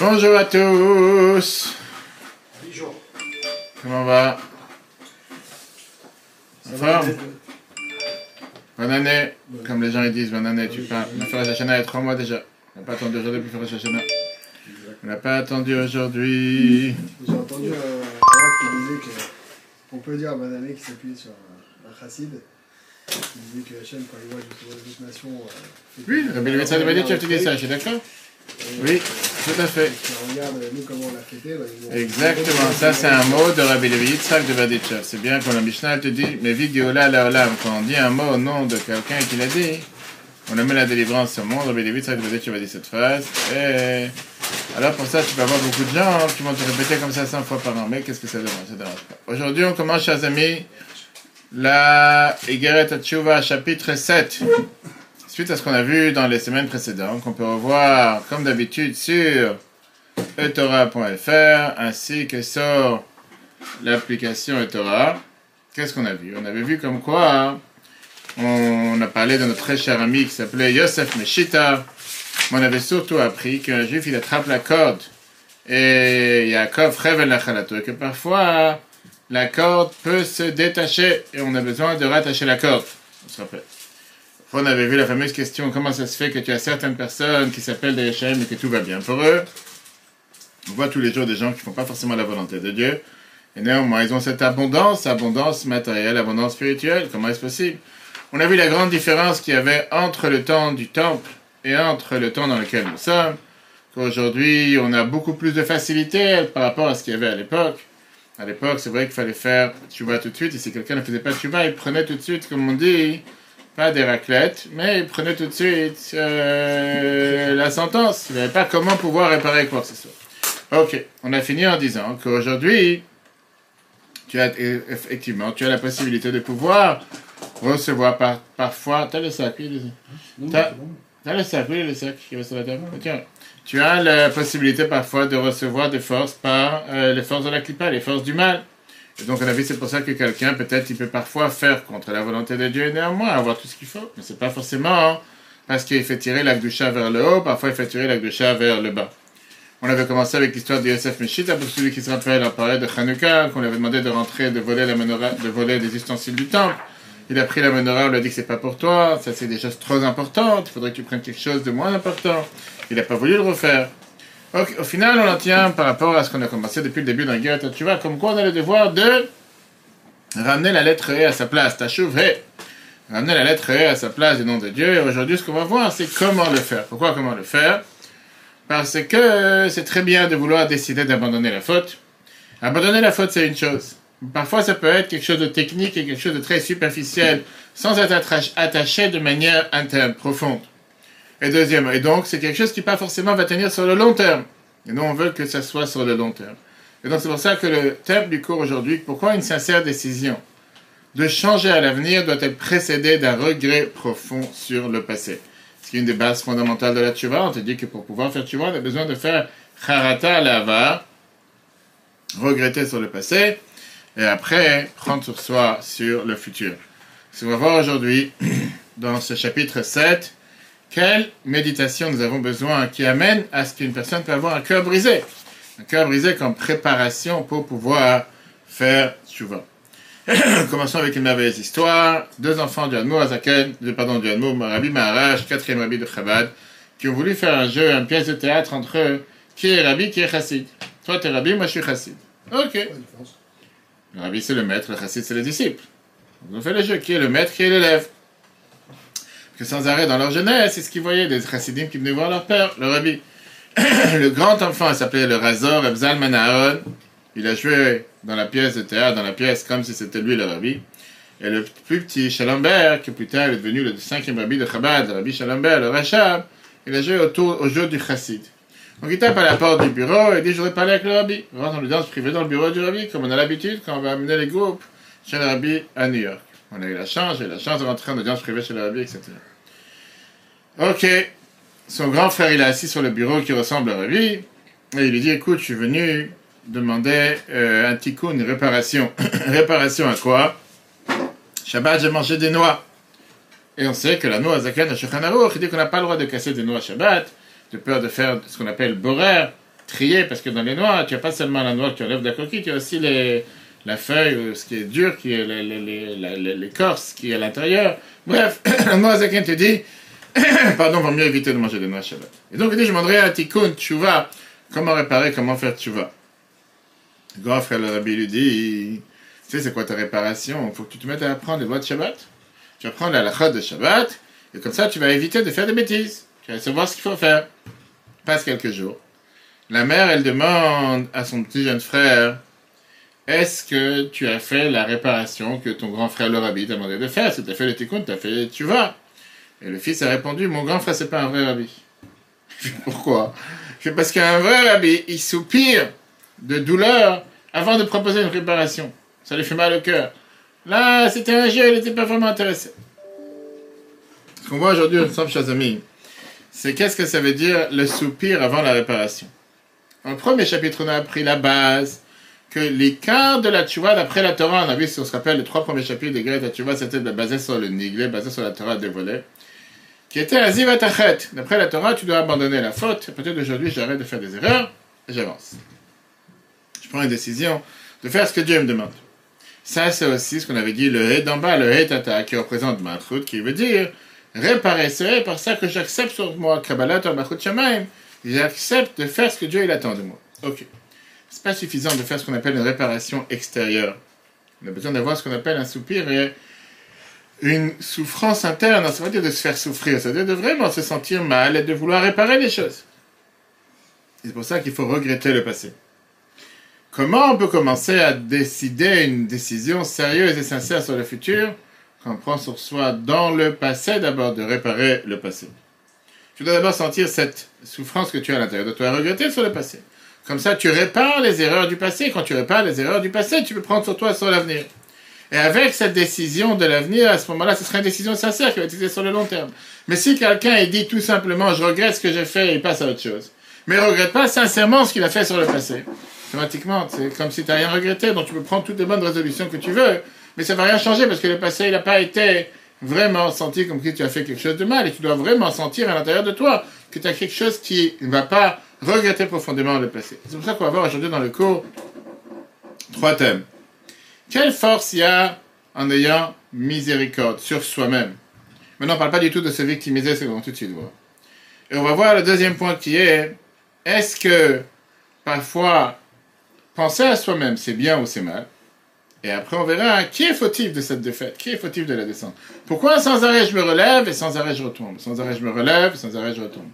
Bonjour à tous. Comment va? Ça Bonne année. Comme les gens ils disent, bonne année. Tu parles. On a fait la il y a trois mois déjà. On n'a pas attendu aujourd'hui pour faire la Shashana. On n'a pas attendu aujourd'hui. J'ai entendu un rap qui disait qu'on peut dire bonne année qui s'appuie sur un chassid. Qui disait que Hachem, quand il voit justement les autres nations. euh, Oui, Rabbi Levitzad de Baditchev, tu dis ça, je suis d'accord Oui, tout à fait. Exactement, ça c'est un mot de Rabbi Levi Yitzhak de Baditchev. C'est bien quand la Mishnah te dit, mais Vigeola la Olam, quand on dit un mot au nom de quelqu'un qui l'a dit, on amène la délivrance au monde. Rabbi Levi Yitzhak de Baditchev a dit cette phrase. Et alors pour ça, tu vas avoir beaucoup de gens qui vont te répéter comme ça 100 fois par an. Mais qu'est-ce que ça dérange Ça dérange pas. Aujourd'hui, on commence, chers amis, la Igeret Tchouva, chapitre 7. Suite à ce qu'on a vu dans les semaines précédentes, qu'on peut revoir comme d'habitude sur etora.fr ainsi que sur l'application etora. Qu'est-ce qu'on a vu? On avait vu comme quoi on a parlé de notre très cher ami qui s'appelait Yosef Meshita. On avait surtout appris qu'un juif il attrape la corde et Yaakov rêve la chalato et que parfois la corde peut se détacher et on a besoin de rattacher la corde. On se rappelle. On avait vu la fameuse question comment ça se fait que tu as certaines personnes qui s'appellent des Hachem et que tout va bien pour eux? On voit tous les jours des gens qui ne font pas forcément la volonté de Dieu. Et néanmoins, ils ont cette abondance, abondance matérielle, abondance spirituelle. Comment est-ce possible? On a vu la grande différence qu'il y avait entre le temps du temple et entre le temps dans lequel nous sommes. Qu'aujourd'hui, on a beaucoup plus de facilité par rapport à ce qu'il y avait à l'époque. À l'époque, c'est vrai qu'il fallait faire tuba tout de suite. Et si quelqu'un ne faisait pas tuba, il prenait tout de suite, comme on dit, pas des raclettes, mais il prenait tout de suite euh, la sentence. Il n'avait pas comment pouvoir réparer quoi que ce soit. Ok, on a fini en disant qu'aujourd'hui, tu as effectivement, tu as la possibilité de pouvoir recevoir par, parfois. T'as le sac, oui, les- T'as t'as le sac, oui, le sac qui va sur la table. Tiens, tu as la possibilité parfois de recevoir des forces par euh, les forces de la clipa, les forces du mal. Donc on a vu, c'est pour ça que quelqu'un, peut-être, il peut parfois faire contre la volonté de Dieu et néanmoins avoir tout ce qu'il faut. Mais c'est pas forcément hein, parce qu'il fait tirer l'Akdusha vers le haut, parfois il fait tirer l'Akdusha vers le bas. On avait commencé avec l'histoire de Yosef Meshita, pour celui qui se rappelle, on parlait de Hanouka, qu'on lui avait demandé de rentrer, de voler la menorah, de voler des ustensiles du temple. Il a pris la menorah, on lui a dit que c'est pas pour toi, ça c'est des choses trop importantes, il faudrait que tu prennes quelque chose de moins important. Il n'a pas voulu le refaire. Au final, on en tient par rapport à ce qu'on a commencé depuis le début dans Guerre tu vois, comme quoi on a le devoir de ramener la lettre E à sa place, Tashuv He. Ramener la lettre E à sa place du nom de Dieu. Et aujourd'hui, ce qu'on va voir, c'est comment le faire. Pourquoi comment le faire? Parce que c'est très bien de vouloir décider d'abandonner la faute. Abandonner la faute, c'est une chose. Parfois, ça peut être quelque chose de technique et quelque chose de très superficiel, sans être attaché de manière interne, profonde. Et deuxième, et donc, c'est quelque chose qui pas forcément va tenir sur le long terme. Et nous, on veut que ça soit sur le long terme. Et donc, c'est pour ça que le thème du cours aujourd'hui, pourquoi une sincère décision de changer à l'avenir doit être précédée d'un regret profond sur le passé? Ce qui est une des bases fondamentales de la tchouva. On te dit que pour pouvoir faire tchouva, on a besoin de faire charata à l'ava, regretter sur le passé, et après prendre sur soi sur le futur. Ce qu'on va voir aujourd'hui, dans ce chapitre 7, quelle méditation nous avons besoin qui amène à ce qu'une personne peut avoir un cœur brisé? Un cœur brisé comme préparation pour pouvoir faire tchouva. Commençons avec une merveilleuse histoire. Deux enfants du Hanmour Azaken, de- pardon, du Hanmour Rabbi Maharaj, quatrième Rabbi de Chabad, qui ont voulu faire un jeu, une pièce de théâtre entre eux. Qui est Rabbi, qui est Chassid? Toi, t'es Rabbi, moi, je suis Chassid. Ok. Le Rabbi, c'est le maître, le Chassid, c'est le disciple. Ont fait le jeu. Qui est le maître, qui est l'élève? Que sans arrêt, dans leur jeunesse, c'est ce qu'ils voyaient, des Chassidim qui venaient voir leur père, le Rabbi. le grand enfant s'appelait le Razor Ebzal Manaon. Il a joué dans la pièce de théâtre, dans la pièce comme si c'était lui le Rabbi. Et le plus petit Shalambert, qui plus tard est devenu le cinquième Rabbi de Chabad, le Rabbi Shalambert, le Rachab, il a joué autour, au jeu du Chassid. Donc il tape à la porte du bureau et dit Je voudrais parler avec le Rabbi. Il rentre en audience privée dans le bureau du Rabbi, comme on a l'habitude quand on va amener les groupes chez le Rabbi à New York. On a eu la chance, j'ai eu la chance de rentrer en audience privée chez le Rabbi, etc. Ok, son grand frère il est assis sur le bureau qui ressemble à Rabbi et il lui dit Écoute, je suis venu demander euh, un tikkun, une réparation. réparation à quoi? Shabbat, j'ai mangé des noix. Et on sait que la noix Zakan à Aruch, il dit qu'on n'a pas le droit de casser des noix Shabbat, de peur de faire ce qu'on appelle borer, trier, parce que dans les noix, tu n'as pas seulement la noix que tu enlèves de la coquille, tu as aussi les, la feuille, euh, ce qui est dur, qui est l'écorce qui est à l'intérieur. Bref, Noazaken te dit, pardon, va mieux éviter de manger des noix Shabbat. Et donc, il dit, je demanderai à Tikkun, Tchouva, comment réparer, comment faire Tchouva. Le grand frère le rabbi lui dit, tu sais, c'est quoi ta réparation? Il faut que tu te mettes à apprendre les lois de Shabbat. Tu vas prendre la lachot de Shabbat, et comme ça, tu vas éviter de faire des bêtises. Tu vas savoir ce qu'il faut faire. Passe quelques jours. La mère, elle demande à son petit jeune frère, est-ce que tu as fait la réparation que ton grand frère le rabbi t'a demandé de faire Si tu as fait le tikkun, tu as fait tu vas. Et le fils a répondu, mon grand frère, c'est pas un vrai rabbi. Pourquoi? Parce qu'un vrai rabbi, il soupire de douleur avant de proposer une réparation. Ça lui fait mal au cœur. Là, c'était un jeu, il n'était pas vraiment intéressé. Ce qu'on voit aujourd'hui ensemble, chers amis, c'est qu'est-ce que ça veut dire le soupir avant la réparation? Dans le premier chapitre, on a appris la base, que l'écart de la tchouva d'après la Torah, on a vu, si on se rappelle, les trois premiers chapitres de Greta Tchouva, c'était basé sur le niglé, basé sur la Torah dévoilée, qui était un zivatachet. D'après la Torah, tu dois abandonner la faute. Peut-être aujourd'hui, j'arrête de faire des erreurs et j'avance. Je prends une décision de faire ce que Dieu me demande. Ça, c'est aussi ce qu'on avait dit, le hé d'en bas, le hé tata, qui représente Malchut, qui veut dire réparer par ça que j'accepte sur moi, Kabbalat Malchut Shamaim, j'accepte de faire ce que Dieu il attend de moi. Ok c'est pas suffisant de faire ce qu'on appelle une réparation extérieure. On a besoin d'avoir ce qu'on appelle un soupir et une souffrance interne. Ça veut dire de se faire souffrir, ça veut dire de vraiment se sentir mal et de vouloir réparer les choses. C'est pour ça qu'il faut regretter le passé. Comment on peut commencer à décider une décision sérieuse et sincère sur le futur quand on prend sur soi dans le passé d'abord de réparer le passé? Tu dois d'abord sentir cette souffrance que tu as à l'intérieur de toi et regretter sur le passé. Comme ça, tu répares les erreurs du passé. Quand tu répares les erreurs du passé, tu peux prendre sur toi sur l'avenir. Et avec cette décision de l'avenir, à ce moment-là, ce sera une décision sincère qui va être sur le long terme. Mais si quelqu'un dit tout simplement, je regrette ce que j'ai fait, il passe à autre chose. Mais ne regrette pas sincèrement ce qu'il a fait sur le passé. Automatiquement, c'est comme si tu n'as rien regretté, donc tu peux prendre toutes les bonnes résolutions que tu veux, mais ça va rien changer parce que le passé, il n'a pas été vraiment senti comme si tu as fait quelque chose de mal, et tu dois vraiment sentir à l'intérieur de toi que tu as quelque chose qui ne va pas regretter profondément le passé. C'est pour ça qu'on va voir aujourd'hui dans le cours trois thèmes. Quelle force il y a en ayant miséricorde sur soi-même? Maintenant, on ne parle pas du tout de se victimiser, c'est qu'on tout de suite voir. Et on va voir le deuxième point qui est, est-ce que parfois penser à soi-même c'est bien ou c'est mal? Et après on verra qui est fautif de cette défaite, qui est fautif de la descente. Pourquoi sans arrêt je me relève et sans arrêt je retombe? Sans arrêt je me relève et sans arrêt je retombe.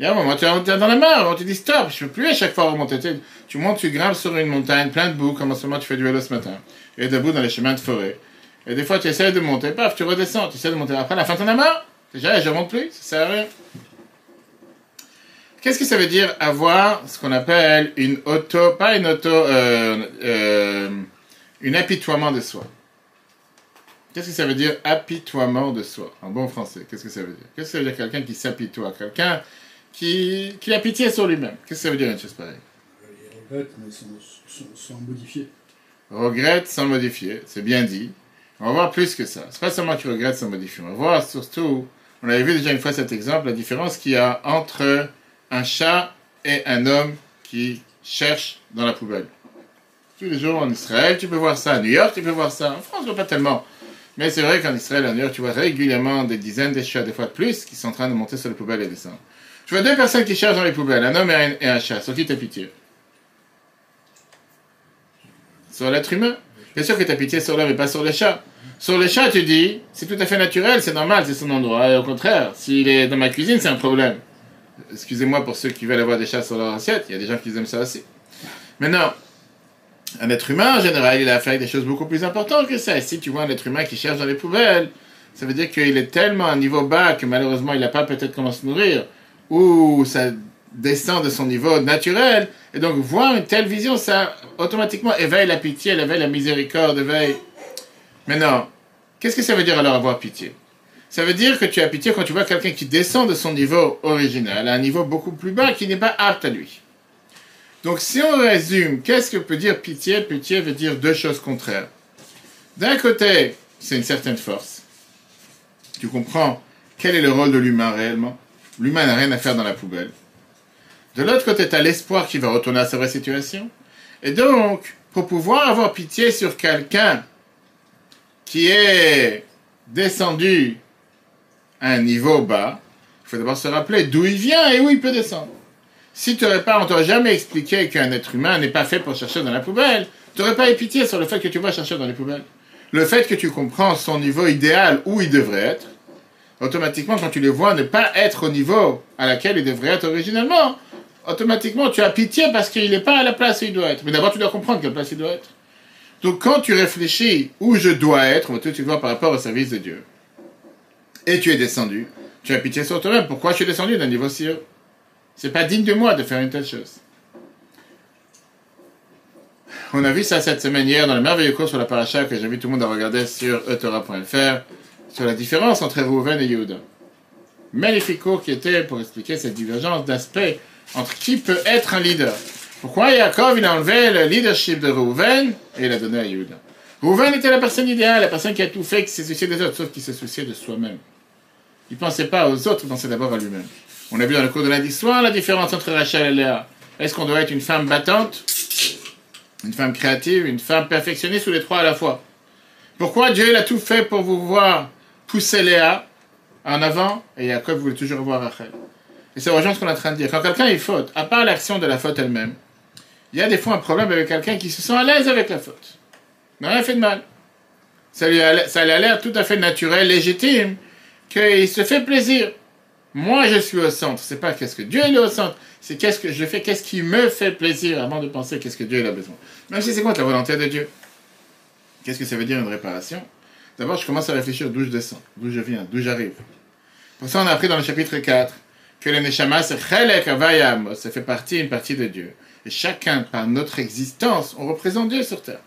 Y a un moment, tu es dans la mer, on te stop, je peux plus à chaque fois remonter. Tu, montes, tu grimpes sur une montagne, plein de boue, comme en ce moment tu fais du vélo ce matin, et debout dans les chemins de forêt. Et des fois tu essaies de monter, paf, tu redescends, tu essaies de monter. Après, à la fin, tu en as marre. Déjà, je ne remonte plus, ça sert à rien. Qu'est-ce que ça veut dire avoir ce qu'on appelle une auto, pas une auto, euh, euh, une apitoiement de soi Qu'est-ce que ça veut dire apitoiement de soi En bon français, qu'est-ce que ça veut dire? Qu'est-ce que ça veut dire quelqu'un qui s'apitoie? Quelqu'un qui, qui a pitié sur lui-même. Qu'est-ce que ça veut dire une chose pareille? Il regrette, mais sans, modifier. Regrette sans modifier, c'est bien dit. On va voir plus que ça. C'est pas seulement tu regrettes sans modifier. On va voir surtout, on avait vu déjà une fois cet exemple, la différence qu'il y a entre un chat et un homme qui cherche dans la poubelle. Tous les jours en Israël, tu peux voir ça. À New York, tu peux voir ça. En France, pas tellement. Mais c'est vrai qu'en Israël, à New York, tu vois régulièrement des dizaines de chats, des fois de plus, qui sont en train de monter sur la poubelle et descendre. Tu vois deux personnes qui cherchent dans les poubelles, un homme et un, chat. Sur qui t'as pitié? Sur l'être humain? Bien sûr que t'as pitié sur l'homme et pas sur le chat. Sur le chat, tu dis, c'est tout à fait naturel, c'est normal, c'est son endroit. Et au contraire, s'il est dans ma cuisine, c'est un problème. Excusez-moi pour ceux qui veulent avoir des chats sur leur assiette, il y a des gens qui aiment ça aussi. Maintenant, un être humain, en général, il a affaire avec des choses beaucoup plus importantes que ça. Et si tu vois un être humain qui cherche dans les poubelles, ça veut dire qu'il est tellement à un niveau bas que malheureusement, il n'a pas peut-être comment se nourrir ou ça descend de son niveau naturel. Et donc, voir une telle vision, ça automatiquement éveille la pitié, éveille la miséricorde, éveille. Maintenant, qu'est-ce que ça veut dire alors avoir pitié? Ça veut dire que tu as pitié quand tu vois quelqu'un qui descend de son niveau original à un niveau beaucoup plus bas qui n'est pas apte à lui. Donc, si on résume, qu'est-ce que peut dire pitié? Pitié veut dire deux choses contraires. D'un côté, c'est une certaine force. Tu comprends quel est le rôle de l'humain réellement? L'humain n'a rien à faire dans la poubelle. De l'autre côté, tu as l'espoir qu'il va retourner à sa vraie situation. Et donc, pour pouvoir avoir pitié sur quelqu'un qui est descendu à un niveau bas, il faut d'abord se rappeler d'où il vient et où il peut descendre. Si tu n'aurais pas, on t'aurait jamais expliqué qu'un être humain n'est pas fait pour chercher dans la poubelle, tu n'aurais pas eu pitié sur le fait que tu vas chercher dans les poubelles. Le fait que tu comprends son niveau idéal où il devrait être, automatiquement, quand tu le vois ne pas être au niveau à laquelle il devrait être originellement, automatiquement, tu as pitié parce qu'il n'est pas à la place où il doit être. Mais d'abord, tu dois comprendre quelle place il doit être. Donc, quand tu réfléchis où je dois être, tu vois par rapport au service de Dieu, et tu es descendu, tu as pitié sur toi-même. Pourquoi je suis descendu? D'un niveau si haut C'est pas digne de moi de faire une telle chose. On a vu ça cette semaine hier dans le merveilleux cours sur la paracha que j'invite tout le monde à regarder sur etora.fr sur la différence entre Rouven et Yehuda. Magnifique cours qui était pour expliquer cette divergence d'aspect entre qui peut être un leader. Pourquoi Yaakov il a enlevé le leadership de Rouven et il a donné à Yehuda? Rouven était la personne idéale, la personne qui a tout fait, qui s'est soucié des autres, sauf qu'il s'est soucié de soi-même. Il ne pensait pas aux autres, il pensait d'abord à lui-même. On a vu dans le cours de lundi soir la différence entre Rachel et Léa. Est-ce qu'on doit être une femme battante, une femme créative, une femme perfectionniste ou les trois à la fois? Pourquoi Dieu il a tout fait pour vous voir pousser Léa en avant et Jacob voulait toujours voir Rachel? Et c'est rejoint ce qu'on est en train de dire. Quand quelqu'un est faute, à part l'action de la faute elle-même, il y a des fois un problème avec quelqu'un qui se sent à l'aise avec la faute. n'a rien fait de mal. Ça ça lui a l'air tout à fait naturel, légitime, qu'il se fait plaisir. Moi, je suis au centre. C'est pas qu'est-ce que Dieu est au centre. C'est qu'est-ce que je fais, qu'est-ce qui me fait plaisir avant de penser qu'est-ce que Dieu a besoin. Même si c'est contre la volonté de Dieu? Qu'est-ce que ça veut dire une réparation? D'abord, je commence à réfléchir d'où je descends, d'où je viens, d'où j'arrive. Pour ça, on a appris dans le chapitre 4 que le Neshama, c'est Avayam, ça fait partie, une partie de Dieu. Et chacun, par notre existence, on représente Dieu sur terre.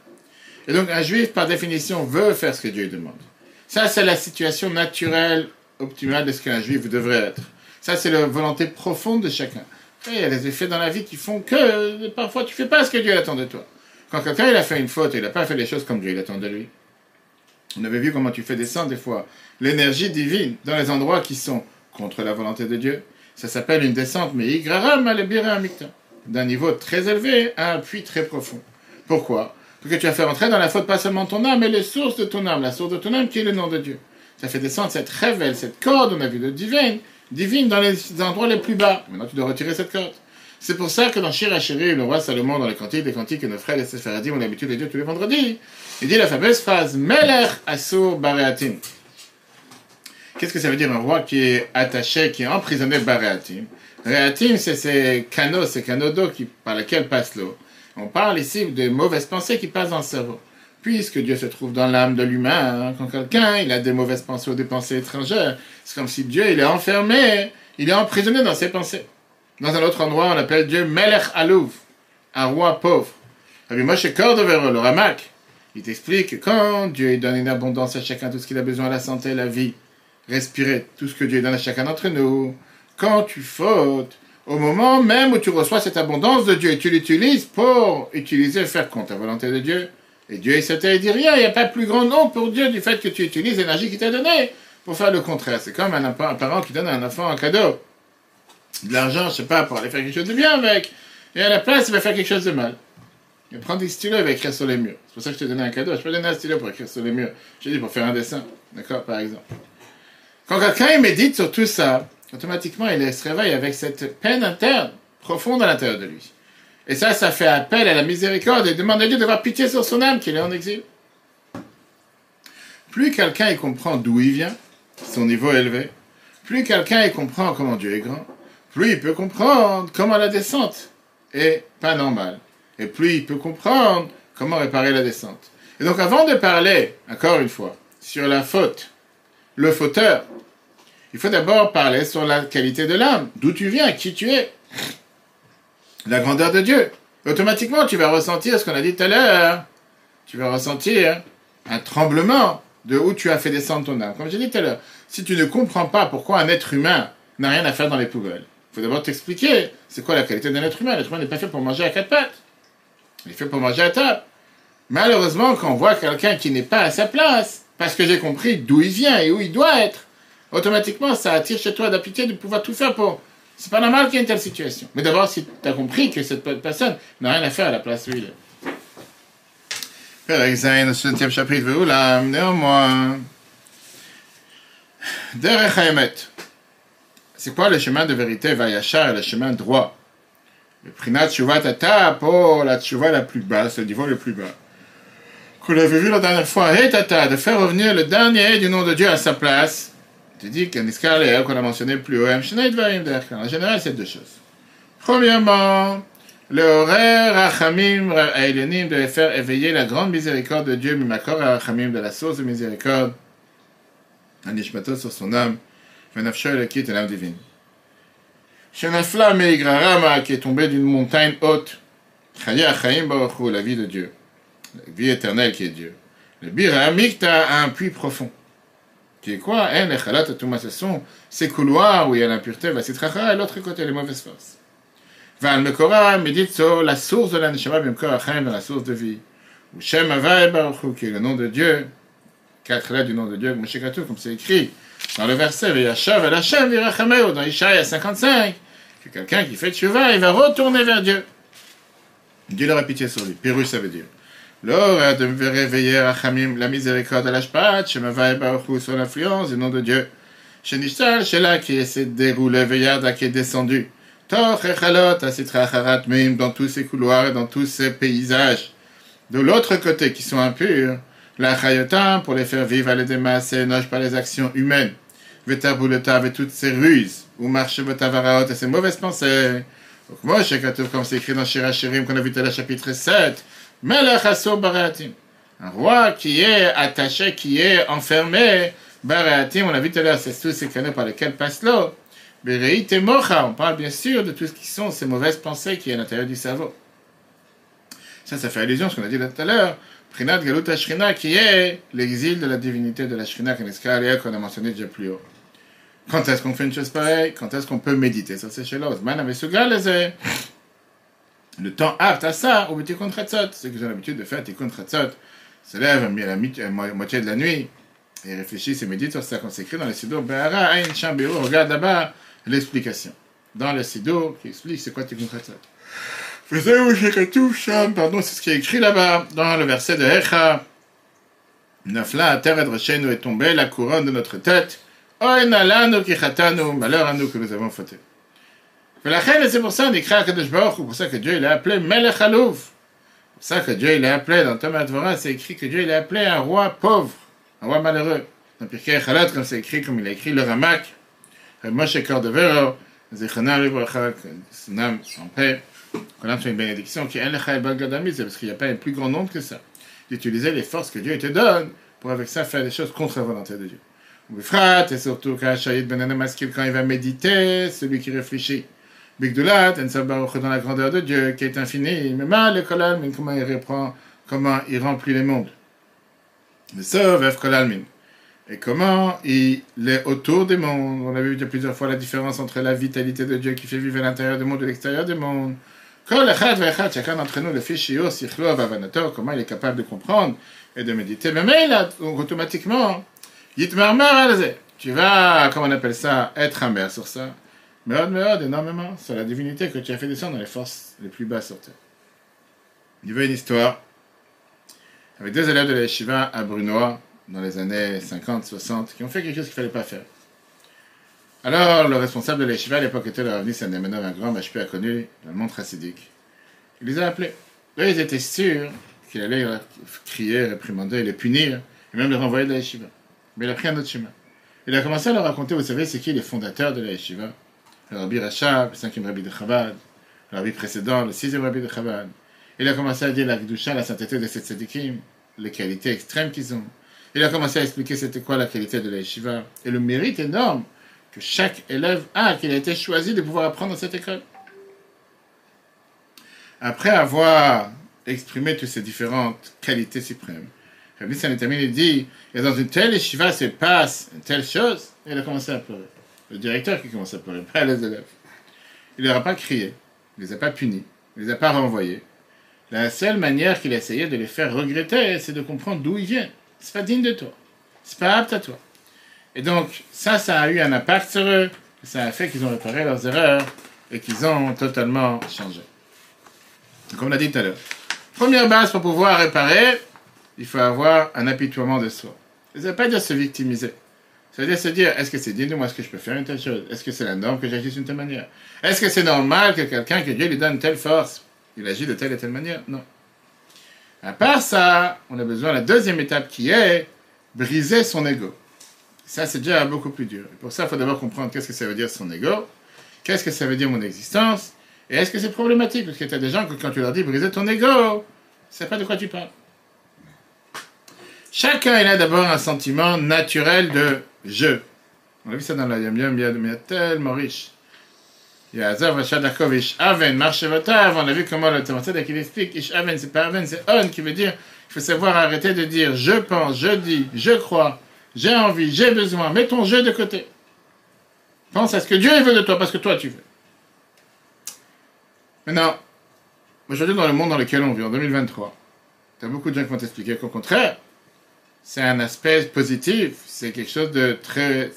Et donc, un juif, par définition, veut faire ce que Dieu demande. Ça, c'est la situation naturelle, optimale de ce qu'un juif devrait être. Ça, c'est la volonté profonde de chacun. Et il y a des effets dans la vie qui font que parfois tu fais pas ce que Dieu attend de toi. Quand quelqu'un a fait une faute il n'a pas fait les choses comme Dieu il attend de lui. On avait vu comment tu fais descendre des fois l'énergie divine dans les endroits qui sont contre la volonté de Dieu. Ça s'appelle une descente, mais d'un niveau très élevé à un puits très profond. Pourquoi? Parce que tu as fait rentrer dans la faute pas seulement ton âme, mais les sources de ton âme, la source de ton âme qui est le nom de Dieu. Ça fait descendre cette révèle, cette corde, on a vu de divine, divine dans les endroits les plus bas. Maintenant, tu dois retirer cette corde. C'est pour ça que dans Shir le roi Salomon, dans les cantiques, des cantiques que nos frères les Sépharadim ont l'habitude de dire tous les vendredis, il dit la fameuse phrase Melech Asur Bareatim. Qu'est-ce que ça veut dire un roi qui est attaché, qui est emprisonné Bareatim? Reatim, c'est ces canaux, ces canaux d'eau par lesquels passe l'eau. On parle ici de mauvaises pensées qui passent dans le cerveau. Puisque Dieu se trouve dans l'âme de l'humain, hein, quand quelqu'un il a des mauvaises pensées ou des pensées étrangères, c'est comme si Dieu il est enfermé, il est emprisonné dans ses pensées. Dans un autre endroit, on appelle Dieu Melech Alouv, un roi pauvre. Rabbi Moshe Cordovero, le Ramak, il t'explique que quand Dieu donne une abondance à chacun, tout ce qu'il a besoin, la santé, la vie, respirer, tout ce que Dieu donne à chacun d'entre nous, quand tu fautes, au moment même où tu reçois cette abondance de Dieu et tu l'utilises pour utiliser, faire compte la volonté de Dieu, et Dieu, il s'était dit rien, il n'y a pas plus grand nom pour Dieu du fait que tu utilises l'énergie qu'il t'a donnée pour faire le contraire. C'est comme un, parent qui donne à un enfant un cadeau de l'argent, je sais pas, pour aller faire quelque chose de bien avec. Et à la place, il va faire quelque chose de mal. Il va prendre des stylos, il va écrire sur les murs. C'est pour ça que je te donné un cadeau. Je peux donner un stylo pour écrire sur les murs. Je dis pour faire un dessin. D'accord, par exemple. Quand quelqu'un médite sur tout ça, automatiquement, il se réveille avec cette peine interne, profonde à l'intérieur de lui. Et ça, ça fait appel à la miséricorde et demande à Dieu d'avoir pitié sur son âme qu'il est en exil. Plus quelqu'un comprend d'où il vient, son niveau élevé, plus quelqu'un comprend comment Dieu est grand, plus il peut comprendre comment la descente est pas normale. Et plus il peut comprendre comment réparer la descente. Et donc avant de parler, encore une fois, sur la faute, le fauteur, il faut d'abord parler sur la qualité de l'âme, d'où tu viens, qui tu es, la grandeur de Dieu. Automatiquement, tu vas ressentir ce qu'on a dit tout à l'heure. Tu vas ressentir un tremblement de où tu as fait descendre ton âme. Comme j'ai dit tout à l'heure, si tu ne comprends pas pourquoi un être humain n'a rien à faire dans les poubelles, il faut d'abord t'expliquer c'est quoi la qualité d'un être humain? L'être humain n'est pas fait pour manger à quatre pattes. Il est fait pour manger à table. Malheureusement, quand on voit quelqu'un qui n'est pas à sa place, parce que j'ai compris d'où il vient et où il doit être, automatiquement, ça attire chez toi la pitié de pouvoir tout faire pour C'est pas normal qu'il y ait une telle situation. Mais d'abord, si tu as compris que cette personne n'a rien à faire à la place où il est. Au 7 chapitre, néanmoins. C'est quoi le chemin de vérité, Vayachar, le chemin droit Le Prinat Tshuva Tata, pour la Tshuva la plus basse, le niveau le plus bas. Qu'on avait vu la dernière fois, Hey Tata, de faire revenir le dernier du nom de Dieu à sa place. Tu dis qu'un escalier qu'on a mentionné plus haut, en général, c'est deux choses. Premièrement, le horaire Rachamim Aïlenim de faire éveiller la grande miséricorde de Dieu, Mimakor Rachamim, de la source de miséricorde, Anishmato sur son âme, Venafsho le quitte l'âme divine. Shenafla Meigrarama, qui est tombé d'une montagne haute, Chaya Chaim Baruchu, la vie de Dieu, la vie éternelle qui est Dieu. Le Bira Mikta a un puits profond qui est quoi? Chalat ce sont ces couloirs où il y a l'impureté, et l'autre côté, les mauvaises forces. Val Mekora, Meditzo, la source de la Neshama, la source de vie. Ou Shem qui est le nom de Dieu, quatre lettres du nom de Dieu, comme c'est écrit dans le verset, Veyashav El Hashem Virachameo, dans Ishaïa 55, que quelqu'un qui fait Tshuva, il va retourner vers Dieu. Dieu aura pitié sur lui. Pérus, ça veut dire. L'or de réveiller Rachamim, la miséricorde à l'ashpat, Shemavai Baruch sur l'influence du nom de Dieu. Shenishtal, Shela, qui essaie de dérouler Veyada, qui est descendu. Toch Echalot, Asitra Harat Meim, dans tous ces couloirs et dans tous ces paysages. De l'autre côté, qui sont impurs, la Chayotam, pour les faire vivre à l'édemas, et noche par les actions humaines. Vetarbuleta, avec toutes ces ruses, ou marche Votavaraot, et ces mauvaises pensées. Donc, moi, comme c'est écrit dans qu'on a vu à la chapitre 7, Melech Baratim. Un roi qui est attaché, qui est enfermé, Baratim, on l'a vu tout à l'heure, c'est tous ces canaux par lesquels passe l'eau. Et Mocha, on parle bien sûr de tout ce qui sont ces mauvaises pensées qui est à l'intérieur du cerveau. Ça, ça fait allusion à ce qu'on a dit tout à l'heure. Prinat Galut Ashrina, qui est l'exil de la divinité de la Shrina, qu'on a mentionné déjà plus haut. Quand est-ce qu'on fait une chose pareille? Quand est-ce qu'on peut méditer l'os. Man avait le temps apte à ça, au petit contratsot. Ceux qui ont l'habitude de faire des contratsot se lèvent à la moitié de la nuit et réfléchissent et méditent sur ça qu'on s'écrit dans le Sidour Behara, Ain Shambiru. Regarde là-bas l'explication. Dans le Sidour qui explique c'est quoi tes contratsot. Pardon, c'est ce qui est écrit là-bas dans le verset de Hecha. Nafla, terre de nous est tombée, la couronne de notre tête. Malheur à nous que nous avons fauté. C'est pour ça qu'on écrit à Kadosh Baruch c'est pour ça que Dieu l'a appelé Melech C'est pour ça que Dieu l'a appelé, dans Thomas Dvorah, c'est écrit que Dieu l'a appelé un roi pauvre, un roi malheureux. Dans Pirkei Chalat, comme c'est écrit, comme il a écrit le Ramak, Moshe Cordovero, Zechana Ribracha, son âme en paix, qu'on a fait une bénédiction qui est El Bagadami, c'est parce qu'il n'y a pas un plus grand nombre que ça. D'utiliser les forces que Dieu te donne pour avec ça faire des choses contre la volonté de Dieu. Bifrat, et surtout quand Ben quand il va méditer, celui qui réfléchit. Bigdulat, dans la grandeur de Dieu, qui est infini, mais mal le kolalmin, comment il reprend, comment il remplit les mondes. Kolalmin. Et comment il est autour des mondes. On a vu plusieurs fois la différence entre la vitalité de Dieu qui fait vivre l'intérieur des mondes et l'extérieur des mondes. Chacun d'entre nous, le fichier, comment il est capable de comprendre et de méditer. Mais là, automatiquement, tu vas, comment on appelle ça, être amer sur ça. Meod, Meod, énormément, sur la divinité que tu as fait descendre dans les forces les plus basses sur Terre. Il y avait une histoire avec deux élèves de la à Brunois, dans les années 50-60, qui ont fait quelque chose qu'il ne fallait pas faire. Alors, le responsable de la à l'époque était le Ravni Sanemenov, un grand machpé connu dans le monde chassidique. Il les a appelés. Eux, ils étaient sûrs qu'il allait crier, réprimander, les punir, et même les renvoyer de la. Mais il a pris un autre chemin. Il a commencé à leur raconter, vous savez, c'est qui les fondateurs de la le Rabbi Rachab, le cinquième Rabbi de Chabad, le Rabbi précédent, le sixième Rabbi de Chabad. Il a commencé à dire la Gdusha, la sainteté de ces tzadikim, les qualités extrêmes qu'ils ont. Il a commencé à expliquer c'était quoi la qualité de la et le mérite énorme que chaque élève a, qu'il a été choisi de pouvoir apprendre dans cette école. Après avoir exprimé toutes ces différentes qualités suprêmes, Rabbi Sanetamin dit, et dans une telle yeshiva se passe une telle chose, et il a commencé à pleurer le directeur qui commence à pleurer, pas les élèves. Il leur a pas crié, il ne les a pas punis, il ne les a pas renvoyés. La seule manière qu'il a essayé de les faire regretter, c'est de comprendre d'où ils viennent. C'est pas digne de toi. C'est pas apte à toi. Et donc, ça, ça a eu un impact sur eux. Ça a fait qu'ils ont réparé leurs erreurs et qu'ils ont totalement changé. Comme on a dit tout à l'heure. Première base pour pouvoir réparer, il faut avoir un apitoiement de soi. Ça ne veut pas dire se victimiser. Ça veut dire se dire, est-ce que c'est digne de moi, est-ce que je peux faire une telle chose? Est-ce que c'est la norme que j'agisse d'une telle manière? Est-ce que c'est normal que quelqu'un, que Dieu lui donne telle force, il agit de telle et telle manière? Non. À part ça, on a besoin de la deuxième étape qui est briser son ego. Ça, c'est déjà beaucoup plus dur. Et pour ça, il faut d'abord comprendre qu'est-ce que ça veut dire son ego, qu'est-ce que ça veut dire mon existence, et est-ce que c'est problématique? Parce que tu as des gens que quand tu leur dis briser ton ego, c'est pas de quoi tu parles. Chacun il a d'abord un sentiment naturel de je. On a vu ça dans la Yom Yom, a tellement riche. Il y a Azav Rachadakov, Ish Aven, Marchevotav, on a vu comment le Tamatzadek il explique, Ish Aven, c'est pas Aven, c'est On qui veut dire, il faut savoir arrêter de dire je pense, je dis, je crois, j'ai envie, j'ai besoin, mets ton jeu de côté. Pense à ce que Dieu veut de toi, parce que toi tu veux. Maintenant, aujourd'hui dans le monde dans lequel on vit, en 2023, tu as beaucoup de gens qui vont t'expliquer qu'au contraire, c'est un aspect positif, c'est quelque chose de très,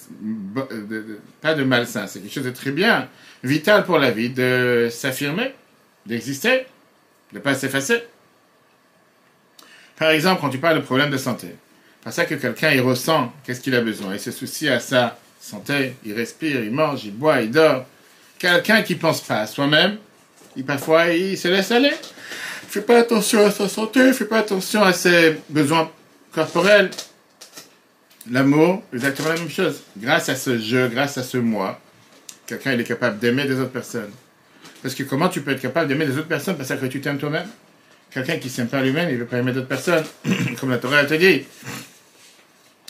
pas de malsain, c'est quelque chose de très bien, vital pour la vie, de s'affirmer, d'exister, de ne pas s'effacer. Par exemple, quand tu parles de problème de santé, c'est ça que quelqu'un, il ressent qu'est-ce qu'il a besoin, il se soucie à sa santé, il respire, il mange, il boit, il dort. Quelqu'un qui pense pas à soi-même, il parfois, il se laisse aller. Il fait pas attention à sa santé, il fait pas attention à ses besoins corporel, l'amour, exactement la même chose. Grâce à ce jeu, grâce à ce moi, quelqu'un est capable d'aimer des autres personnes. Parce que comment tu peux être capable d'aimer des autres personnes parce que tu t'aimes toi-même? Quelqu'un qui s'aime pas lui-même, il ne veut pas aimer d'autres personnes. comme la Torah te dit.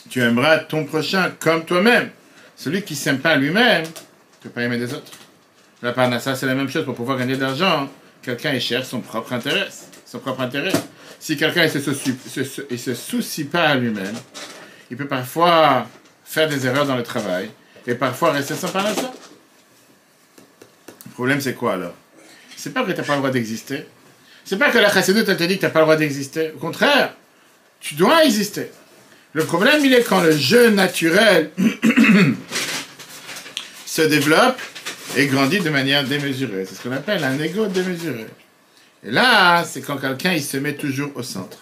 Tu aimeras ton prochain comme toi-même. Celui qui s'aime pas lui-même, ne peut pas aimer des autres. La parnassa, c'est la même chose. Pour pouvoir gagner de l'argent, quelqu'un cherche son propre intérêt. Son propre intérêt. Si quelqu'un ne se, soucie pas à lui-même, il peut parfois faire des erreurs dans le travail et parfois rester sans parler. Le problème, c'est quoi alors? C'est pas que tu n'as pas le droit d'exister. C'est pas que la chassidut te dit que tu n'as pas le droit d'exister. Au contraire, tu dois exister. Le problème, il est quand le jeu naturel se développe et grandit de manière démesurée. C'est ce qu'on appelle un ego démesuré. Et là, c'est quand quelqu'un il se met toujours au centre.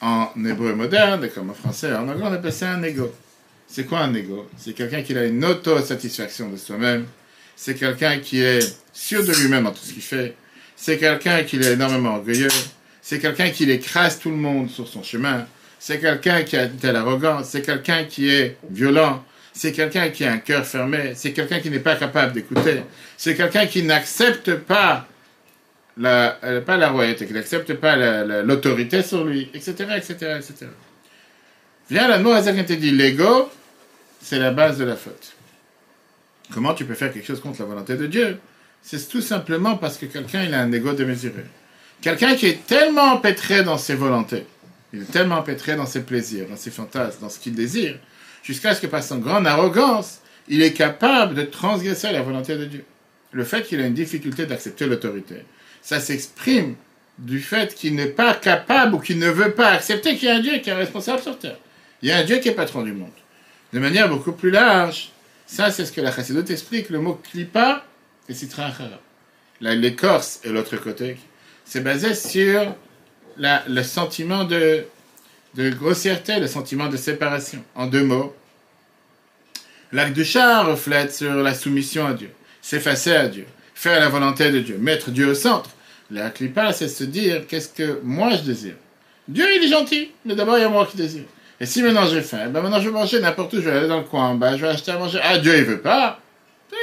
En hébreu moderne, comme en français, en anglais, on appelle ça un ego. C'est quoi un ego? C'est quelqu'un qui a une auto-satisfaction de soi-même. C'est quelqu'un qui est sûr de lui-même en tout ce qu'il fait. C'est quelqu'un qui est énormément orgueilleux. C'est quelqu'un qui écrase tout le monde sur son chemin. C'est quelqu'un qui a une telle arrogance. C'est quelqu'un qui est violent. C'est quelqu'un qui a un cœur fermé. C'est quelqu'un qui n'est pas capable d'écouter. C'est quelqu'un qui n'accepte pas la, euh, pas la royauté, qu'il n'accepte pas l'autorité sur lui, etc., etc., etc. Viens la mot qui te dit l'ego, c'est la base de la faute. Comment tu peux faire quelque chose contre la volonté de Dieu? C'est tout simplement parce que quelqu'un il a un ego démesuré. Quelqu'un qui est tellement empêtré dans ses volontés, il est tellement empêtré dans ses plaisirs, dans ses fantasmes, dans ce qu'il désire, jusqu'à ce que par son grande arrogance, il est capable de transgresser la volonté de Dieu. Le fait qu'il a une difficulté d'accepter l'autorité, ça s'exprime du fait qu'il n'est pas capable ou qu'il ne veut pas accepter qu'il y a un Dieu qui est responsable sur terre. Il y a un Dieu qui est patron du monde. De manière beaucoup plus large, ça c'est ce que la Chassidut explique, le mot klipa et citra. L'écorce et l'autre côté, c'est basé sur le sentiment de, grossièreté, le sentiment de séparation. En deux mots, l'acte du char reflète sur la soumission à Dieu, s'effacer à Dieu faire la volonté de Dieu, mettre Dieu au centre. La clipa, c'est se dire qu'est-ce que moi je désire? Dieu, il est gentil, mais d'abord il y a moi qui désire. Et si maintenant j'ai faim, ben maintenant je vais manger n'importe où, je vais aller dans le coin en je vais acheter à manger. Ah, Dieu, il veut pas.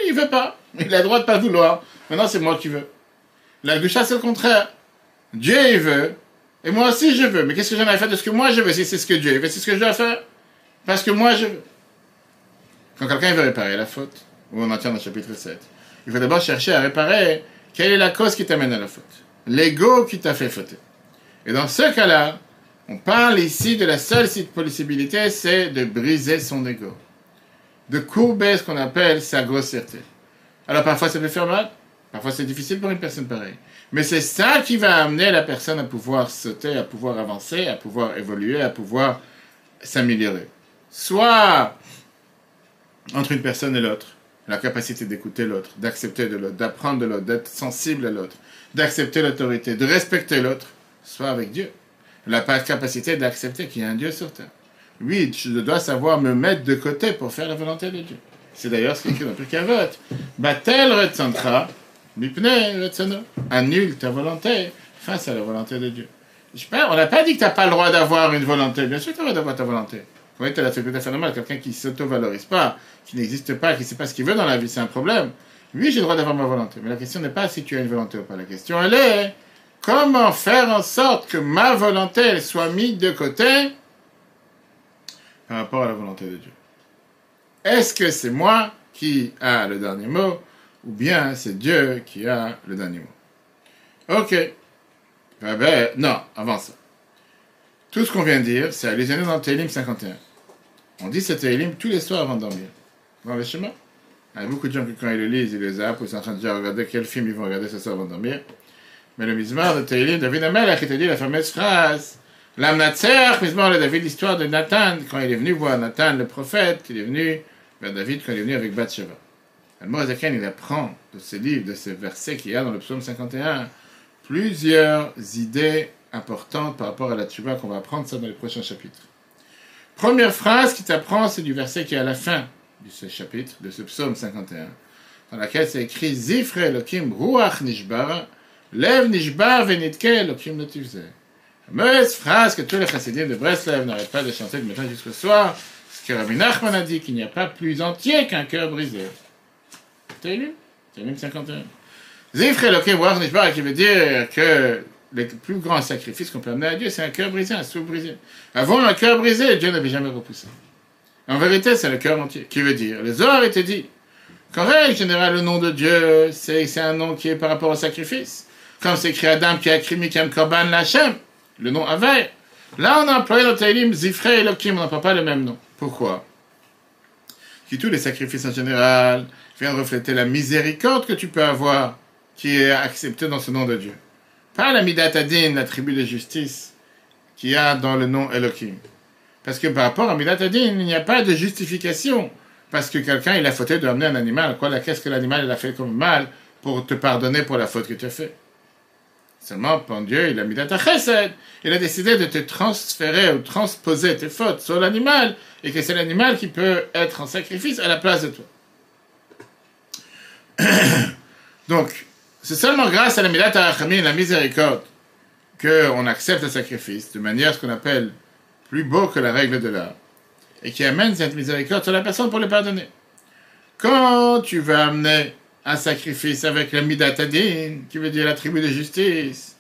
Il veut pas. Il a le droit de pas vouloir. Maintenant, c'est moi qui veux. La doucha, c'est le contraire. Dieu, il veut. Et moi aussi, je veux. Mais qu'est-ce que j'en ai fait de ce que moi je veux? Si c'est ce que Dieu veut, c'est ce que je dois faire. Parce que moi, je veux. Quand quelqu'un veut réparer la faute, on en tient dans le chapitre 7, il faut d'abord chercher à réparer quelle est la cause qui t'amène à la faute. L'ego qui t'a fait fauter. Et dans ce cas-là, on parle ici de la seule possibilité, c'est de briser son ego. De courber ce qu'on appelle sa grossièreté. Alors parfois ça peut faire mal, parfois c'est difficile pour une personne pareille. Mais c'est ça qui va amener la personne à pouvoir sauter, à pouvoir avancer, à pouvoir évoluer, à pouvoir s'améliorer. Soit entre une personne et l'autre, la capacité d'écouter l'autre, d'accepter de l'autre, d'apprendre de l'autre, d'être sensible à l'autre, d'accepter l'autorité, de respecter l'autre, soit avec Dieu. La capacité d'accepter qu'il y a un Dieu sur terre. Oui, je dois savoir me mettre de côté pour faire la volonté de Dieu. C'est d'ailleurs ce qui est écrit dans Pirkavot. Batel retsantra, mipne retsono. Annule ta volonté face à la volonté de Dieu. on n'a pas dit que tu n'as pas le droit d'avoir une volonté. Bien sûr que tu as le droit d'avoir ta volonté. Comment tu as la faculté normal Quelqu'un qui s'auto-valorise pas, qui n'existe pas, qui ne sait pas ce qu'il veut dans la vie, c'est un problème. Oui, j'ai le droit d'avoir ma volonté. Mais la question n'est pas si tu as une volonté ou pas. La question, elle est comment faire en sorte que ma volonté soit mise de côté par rapport à la volonté de Dieu? Est-ce que c'est moi qui a le dernier mot ou bien c'est Dieu qui a le dernier mot? Ok. Eh ben, non, avant ça. Tout ce qu'on vient de dire, c'est allusionné dans Télim 51. On dit ce Télim tous les soirs avant de dormir. Dans le chemin. Il y a beaucoup de gens qui, quand ils le lisent, ils le zappent, ou ils sont en train de dire regarder quel film ils vont regarder ce soir avant de dormir. Mais le Mizmar de Télim, David Amel, qui te dit la fameuse phrase L'Amnatser, Mizmar de David, l'histoire de Nathan, quand il est venu voir Nathan, le prophète, il est venu vers David quand il est venu avec Bathsheba. Al-Morazakan, il apprend de ce livre, de ce verset qu'il y a dans le psaume 51, plusieurs idées importantes par rapport à la tuba qu'on va apprendre ça dans les prochains chapitres. Première phrase qui t'apprend, c'est du verset qui est à la fin de ce chapitre, de ce psaume 51, dans laquelle c'est écrit Zifre Elohim Ruach Nishbar, Lev Nishbar Venitke Elohim Notivze. La fameuse phrase que tous les chassidim de Breslev n'arrêtent pas de chanter de matin jusqu'au soir, ce que Rabbi Nachman a dit qu'il n'y a pas plus entier qu'un cœur brisé. T'as lu? C'est 51. Zifre Elohim Ruach Nishbar, qui veut dire que le plus grand sacrifice qu'on peut amener à Dieu, c'est un cœur brisé, un souffle brisé. Avant un cœur brisé, Dieu n'avait jamais repoussé. En vérité, c'est le cœur entier. Qui veut dire Les Zohar été dit qu'en règle générale, le nom de Dieu, c'est un nom qui est par rapport au sacrifice. Comme c'est écrit Adam qui a écrit Kam Korban Lachem, le nom avait. Là, on a employé le Tailim Zifre et Elohim, on n'a pas le même nom. Pourquoi? Qui tous les sacrifices en général viennent refléter la miséricorde que tu peux avoir, qui est acceptée dans ce nom de Dieu. Pas la Midat Adin, la tribu de justice, qui a dans le nom Elohim. Parce que par rapport à Midat il n'y a pas de justification. Parce que quelqu'un, il a fauté de amener un animal. Quoi, qu'est-ce que l'animal, a fait comme mal pour te pardonner pour la faute que tu as fait? Seulement, pour Dieu, il a mis ta. Il a décidé de te transférer ou transposer tes fautes sur l'animal et que c'est l'animal qui peut être en sacrifice à la place de toi. Donc, c'est seulement grâce à la Milat la miséricorde, qu'on accepte le sacrifice de manière ce qu'on appelle plus beau que la règle de l'art, et qui amène cette miséricorde sur la personne pour le pardonner. Quand tu vas amener un sacrifice avec la Midatadin, qui veut dire la tribu de justice,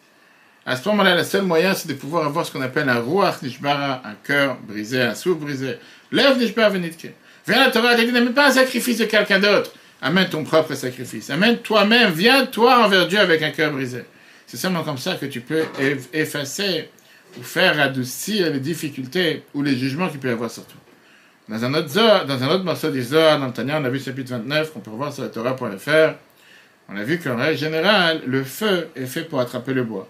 à ce moment-là, le seul moyen, c'est de pouvoir avoir ce qu'on appelle un Ruach Nishbara, un cœur brisé, un souffle brisé. Lève Nishbara Venitke. Viens la Torah, dit, mais pas un sacrifice de quelqu'un d'autre. Amène ton propre sacrifice. Amène toi-même, viens toi envers Dieu avec un cœur brisé. C'est seulement comme ça que tu peux effacer ou faire adoucir les difficultés ou les jugements qu'il peut y avoir sur toi. Dans un autre, dans un autre morceau du Zohar, dans le on a vu chapitre 29, qu'on peut voir sur la Torah.fr. On a vu qu'en règle générale, le feu est fait pour attraper le bois.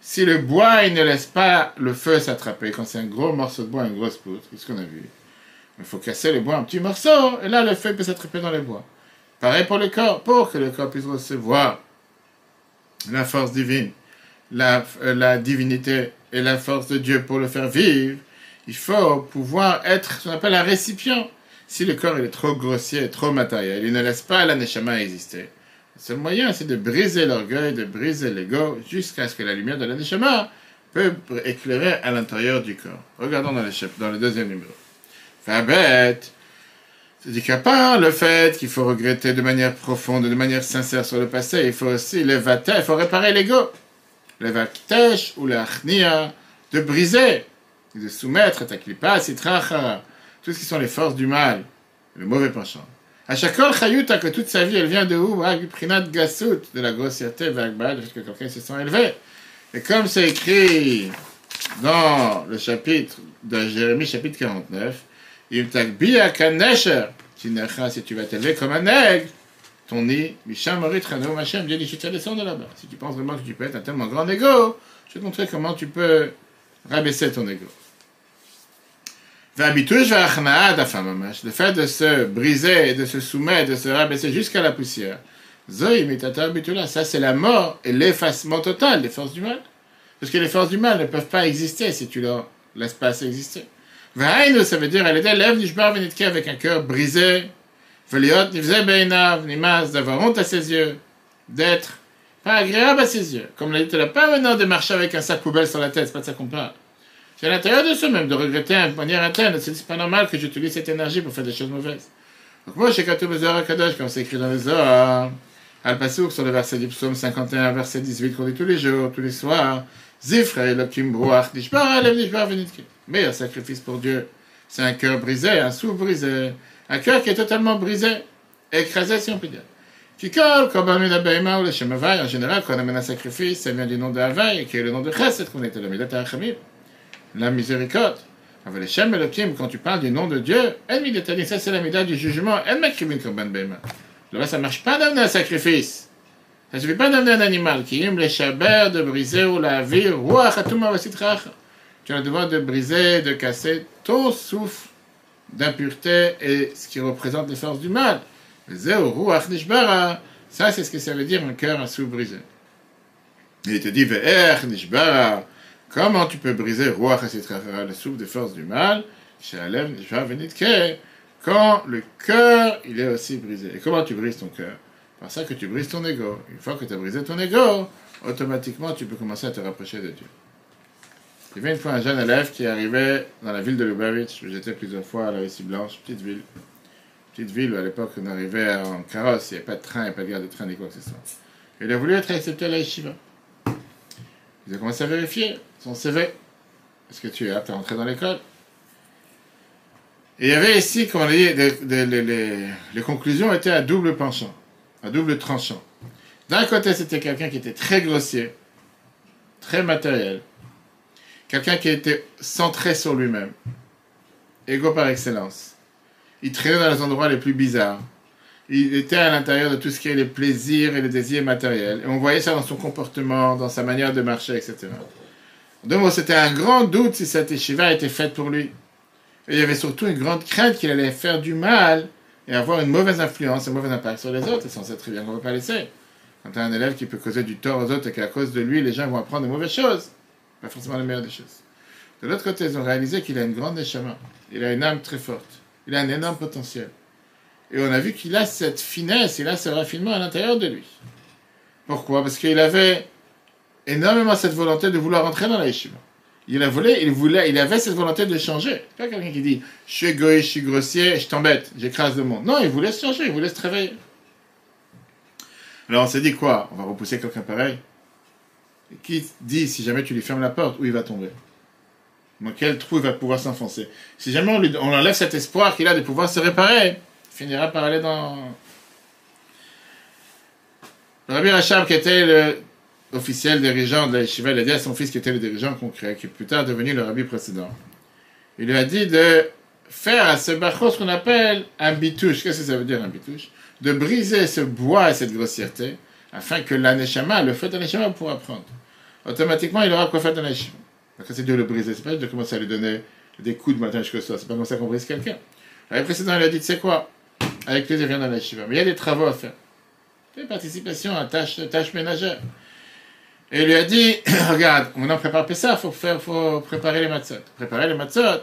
Si le bois, il ne laisse pas le feu s'attraper, quand c'est un gros morceau de bois, une grosse poutre, qu'est-ce qu'on a vu? Il faut casser le bois en petits morceaux, et là, le feu peut s'attraper dans le bois. Pareil pour le corps, pour que le corps puisse recevoir la force divine, la, euh, la divinité et la force de Dieu pour le faire vivre, il faut pouvoir être ce qu'on appelle un récipient. Si le corps est trop grossier, trop matériel, il ne laisse pas la neshama exister. Le seul moyen, c'est de briser l'orgueil, de briser l'ego, jusqu'à ce que la lumière de la neshama peut éclairer à l'intérieur du corps. Regardons dans le, dans le deuxième numéro. bête. C'est-à-dire le fait qu'il faut regretter de manière profonde, de manière sincère sur le passé, il faut aussi le il faut réparer l'ego. Le ou l'achnia, de briser, de soumettre ta klipa, sitracha, tout ce qui sont les forces du mal, le mauvais penchant. À chaque fois, chayuta, que toute sa vie, elle vient de où? Prinat gasut, de la grossièreté, vagbal, que quelqu'un se sent élevé. Et comme c'est écrit dans le chapitre de Jérémie, chapitre 49, si tu vas t'élever comme un aigle, ton nid, Misham Rano Machem, Dieu dit, je te descends de là-bas. Si tu penses vraiment que tu peux être un tellement grand ego, je vais te montrer comment tu peux rabaisser ton ego. Le fait de se briser, de se soumettre, de se rabaisser jusqu'à la poussière. Ça, c'est la mort et l'effacement total des forces du mal. Parce que les forces du mal ne peuvent pas exister si tu leur laisses pas exister. Ça veut dire, elle était lève avec un cœur brisé. d'avoir honte à ses yeux, d'être pas agréable à ses yeux. Comme l'a dit, n'as pas maintenant de marcher avec un sac poubelle sur la tête, c'est pas de ça qu'on parle. C'est à l'intérieur de soi-même de regretter de manière interne. C'est pas normal que j'utilise cette énergie pour faire des choses mauvaises. Donc moi, chez Katou Bezoar Kadosh, comme c'est écrit dans les Zohar, Al Pasouk sur le verset du psaume 51, verset 18, qu'on dit tous les jours, tous les soirs, Zifre Elohim Bruach Nishbar Alev Nishbar Venitke. Meilleur sacrifice pour Dieu, c'est un cœur brisé, un sou brisé, un cœur qui est totalement brisé, écrasé si on peut dire. Qui colle comme un ou le Shemavai, en général, quand on amène un sacrifice, ça vient du nom de Havaï, qui est le nom de Chesed, qu'on était le Midat la miséricorde. Avec les Shem Elohim, quand tu parles du nom de Dieu, elle ça c'est la médaille du jugement, elle m'écrivit comme Bema. Là, ça marche pas d'amener un sacrifice. Ça ne suffit pas d'amener un animal qui aime les chabers, de briser ou la vie, tu as le devoir de briser, de casser ton souffle d'impureté et ce qui représente les forces du mal. Ça, c'est ce que ça veut dire un cœur, un souffle brisé. il te dit, Nishbara. Comment tu peux briser le souffle des forces du mal? Quand le cœur, il est aussi brisé. Et comment tu brises ton cœur? Par ça que tu brises ton ego. Une fois que tu as brisé ton ego, automatiquement, tu peux commencer à te rapprocher de Dieu. Il y avait une fois un jeune élève qui arrivait dans la ville de Lubavitch, où j'étais plusieurs fois à la Russie Blanche, petite ville. Petite ville où à l'époque on arrivait en carrosse, il n'y avait pas de train, il n'y avait pas de gare de train ni quoi que ce soit. Il a voulu être accepté à la yeshiva. Il a commencé à vérifier son CV. Est-ce que tu es apte à rentrer dans l'école? Et il y avait ici, comme on dit, les, conclusions étaient à double penchant, à double tranchant. D'un côté, c'était quelqu'un qui était très grossier, très matériel, quelqu'un qui était centré sur lui-même, égo par excellence. Il traînait dans les endroits les plus bizarres. Il était à l'intérieur de tout ce qui est les plaisirs et les désirs matériels. Et on voyait ça dans son comportement, dans sa manière de marcher, etc. Donc c'était un grand doute si cette yeshiva était faite pour lui. Et il y avait surtout une grande crainte qu'il allait faire du mal et avoir une mauvaise influence, un mauvais impact sur les autres. Et ça, on sait très bien qu'on ne va pas laisser. Quand tu as un élève qui peut causer du tort aux autres et qu'à cause de lui, les gens vont apprendre de mauvaises choses, pas forcément les meilleures des choses. De l'autre côté, ils ont réalisé qu'il a une grande échama. Il a une âme très forte. Il a un énorme potentiel. Et on a vu qu'il a cette finesse, il a ce raffinement à l'intérieur de lui. Pourquoi? Parce qu'il avait énormément cette volonté de vouloir rentrer dans la yeshiva. Il voulu, il voulait, il avait cette volonté de changer. Pas quelqu'un qui dit je suis égoïste, je suis grossier, je t'embête, j'écrase le monde. Non, il voulait se changer, il voulait se réveiller. Alors on s'est dit quoi? On va repousser quelqu'un pareil? Qui dit si jamais tu lui fermes la porte, où il va tomber? Dans quel trou il va pouvoir s'enfoncer? Si jamais on, lui, enlève cet espoir qu'il a de pouvoir se réparer, il finira par aller dans. Rabbi Rachab, qui était le officiel dirigeant de la il a dit à son fils qui était le dirigeant concret, qui plus tard devenu le rabbi précédent. Il lui a dit de faire à ce bachos ce qu'on appelle un bitouche. Qu'est-ce que ça veut dire un bitouche? De briser ce bois et cette grossièreté, afin que l'aneshama, le feu de l'aneshama, pourra prendre. Automatiquement, il aura quoi faire de l'aneshama. c'est de le briser, c'est pas de commencer à lui donner des coups de matin jusqu'au soir, c'est pas comme ça qu'on brise quelqu'un. Le précédent, il a dit, tu sais quoi? Avec plaisir, viens dans la Mais il y a des travaux à faire. Des participations à tâches, tâches ménagères. Et lui a dit, regarde, on prépare ça, il faut, préparer les matzot. Préparer les matzot,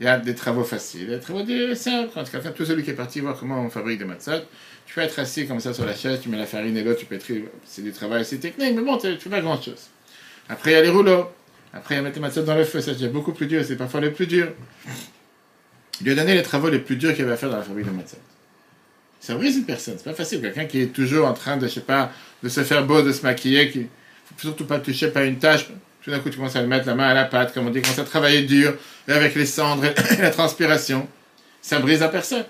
il y a des travaux faciles, des travaux simples. Quand quelqu'un, tout celui qui est parti voir comment on fabrique des matzot, tu peux être assis comme ça sur la chaise, tu mets la farine et l'eau, tu pétris, c'est du travail assez technique, mais bon, tu fais pas grand chose. Après, il y a les rouleaux. Après, il y a mettre les matzot dans le feu, ça c'est beaucoup plus dur, c'est parfois le plus dur. Il lui a donné les travaux les plus durs qu'il avait à faire dans la fabrique de matzot. Ça brise une personne, c'est pas facile. Quelqu'un qui est toujours en train de, je sais pas, de se faire beau, de se maquiller, qui, surtout pas toucher par une tâche. Tout d'un coup, tu commences à le mettre la main à la pâte, comme on dit, commence à travailler dur, et avec les cendres et la transpiration. Ça brise la personne.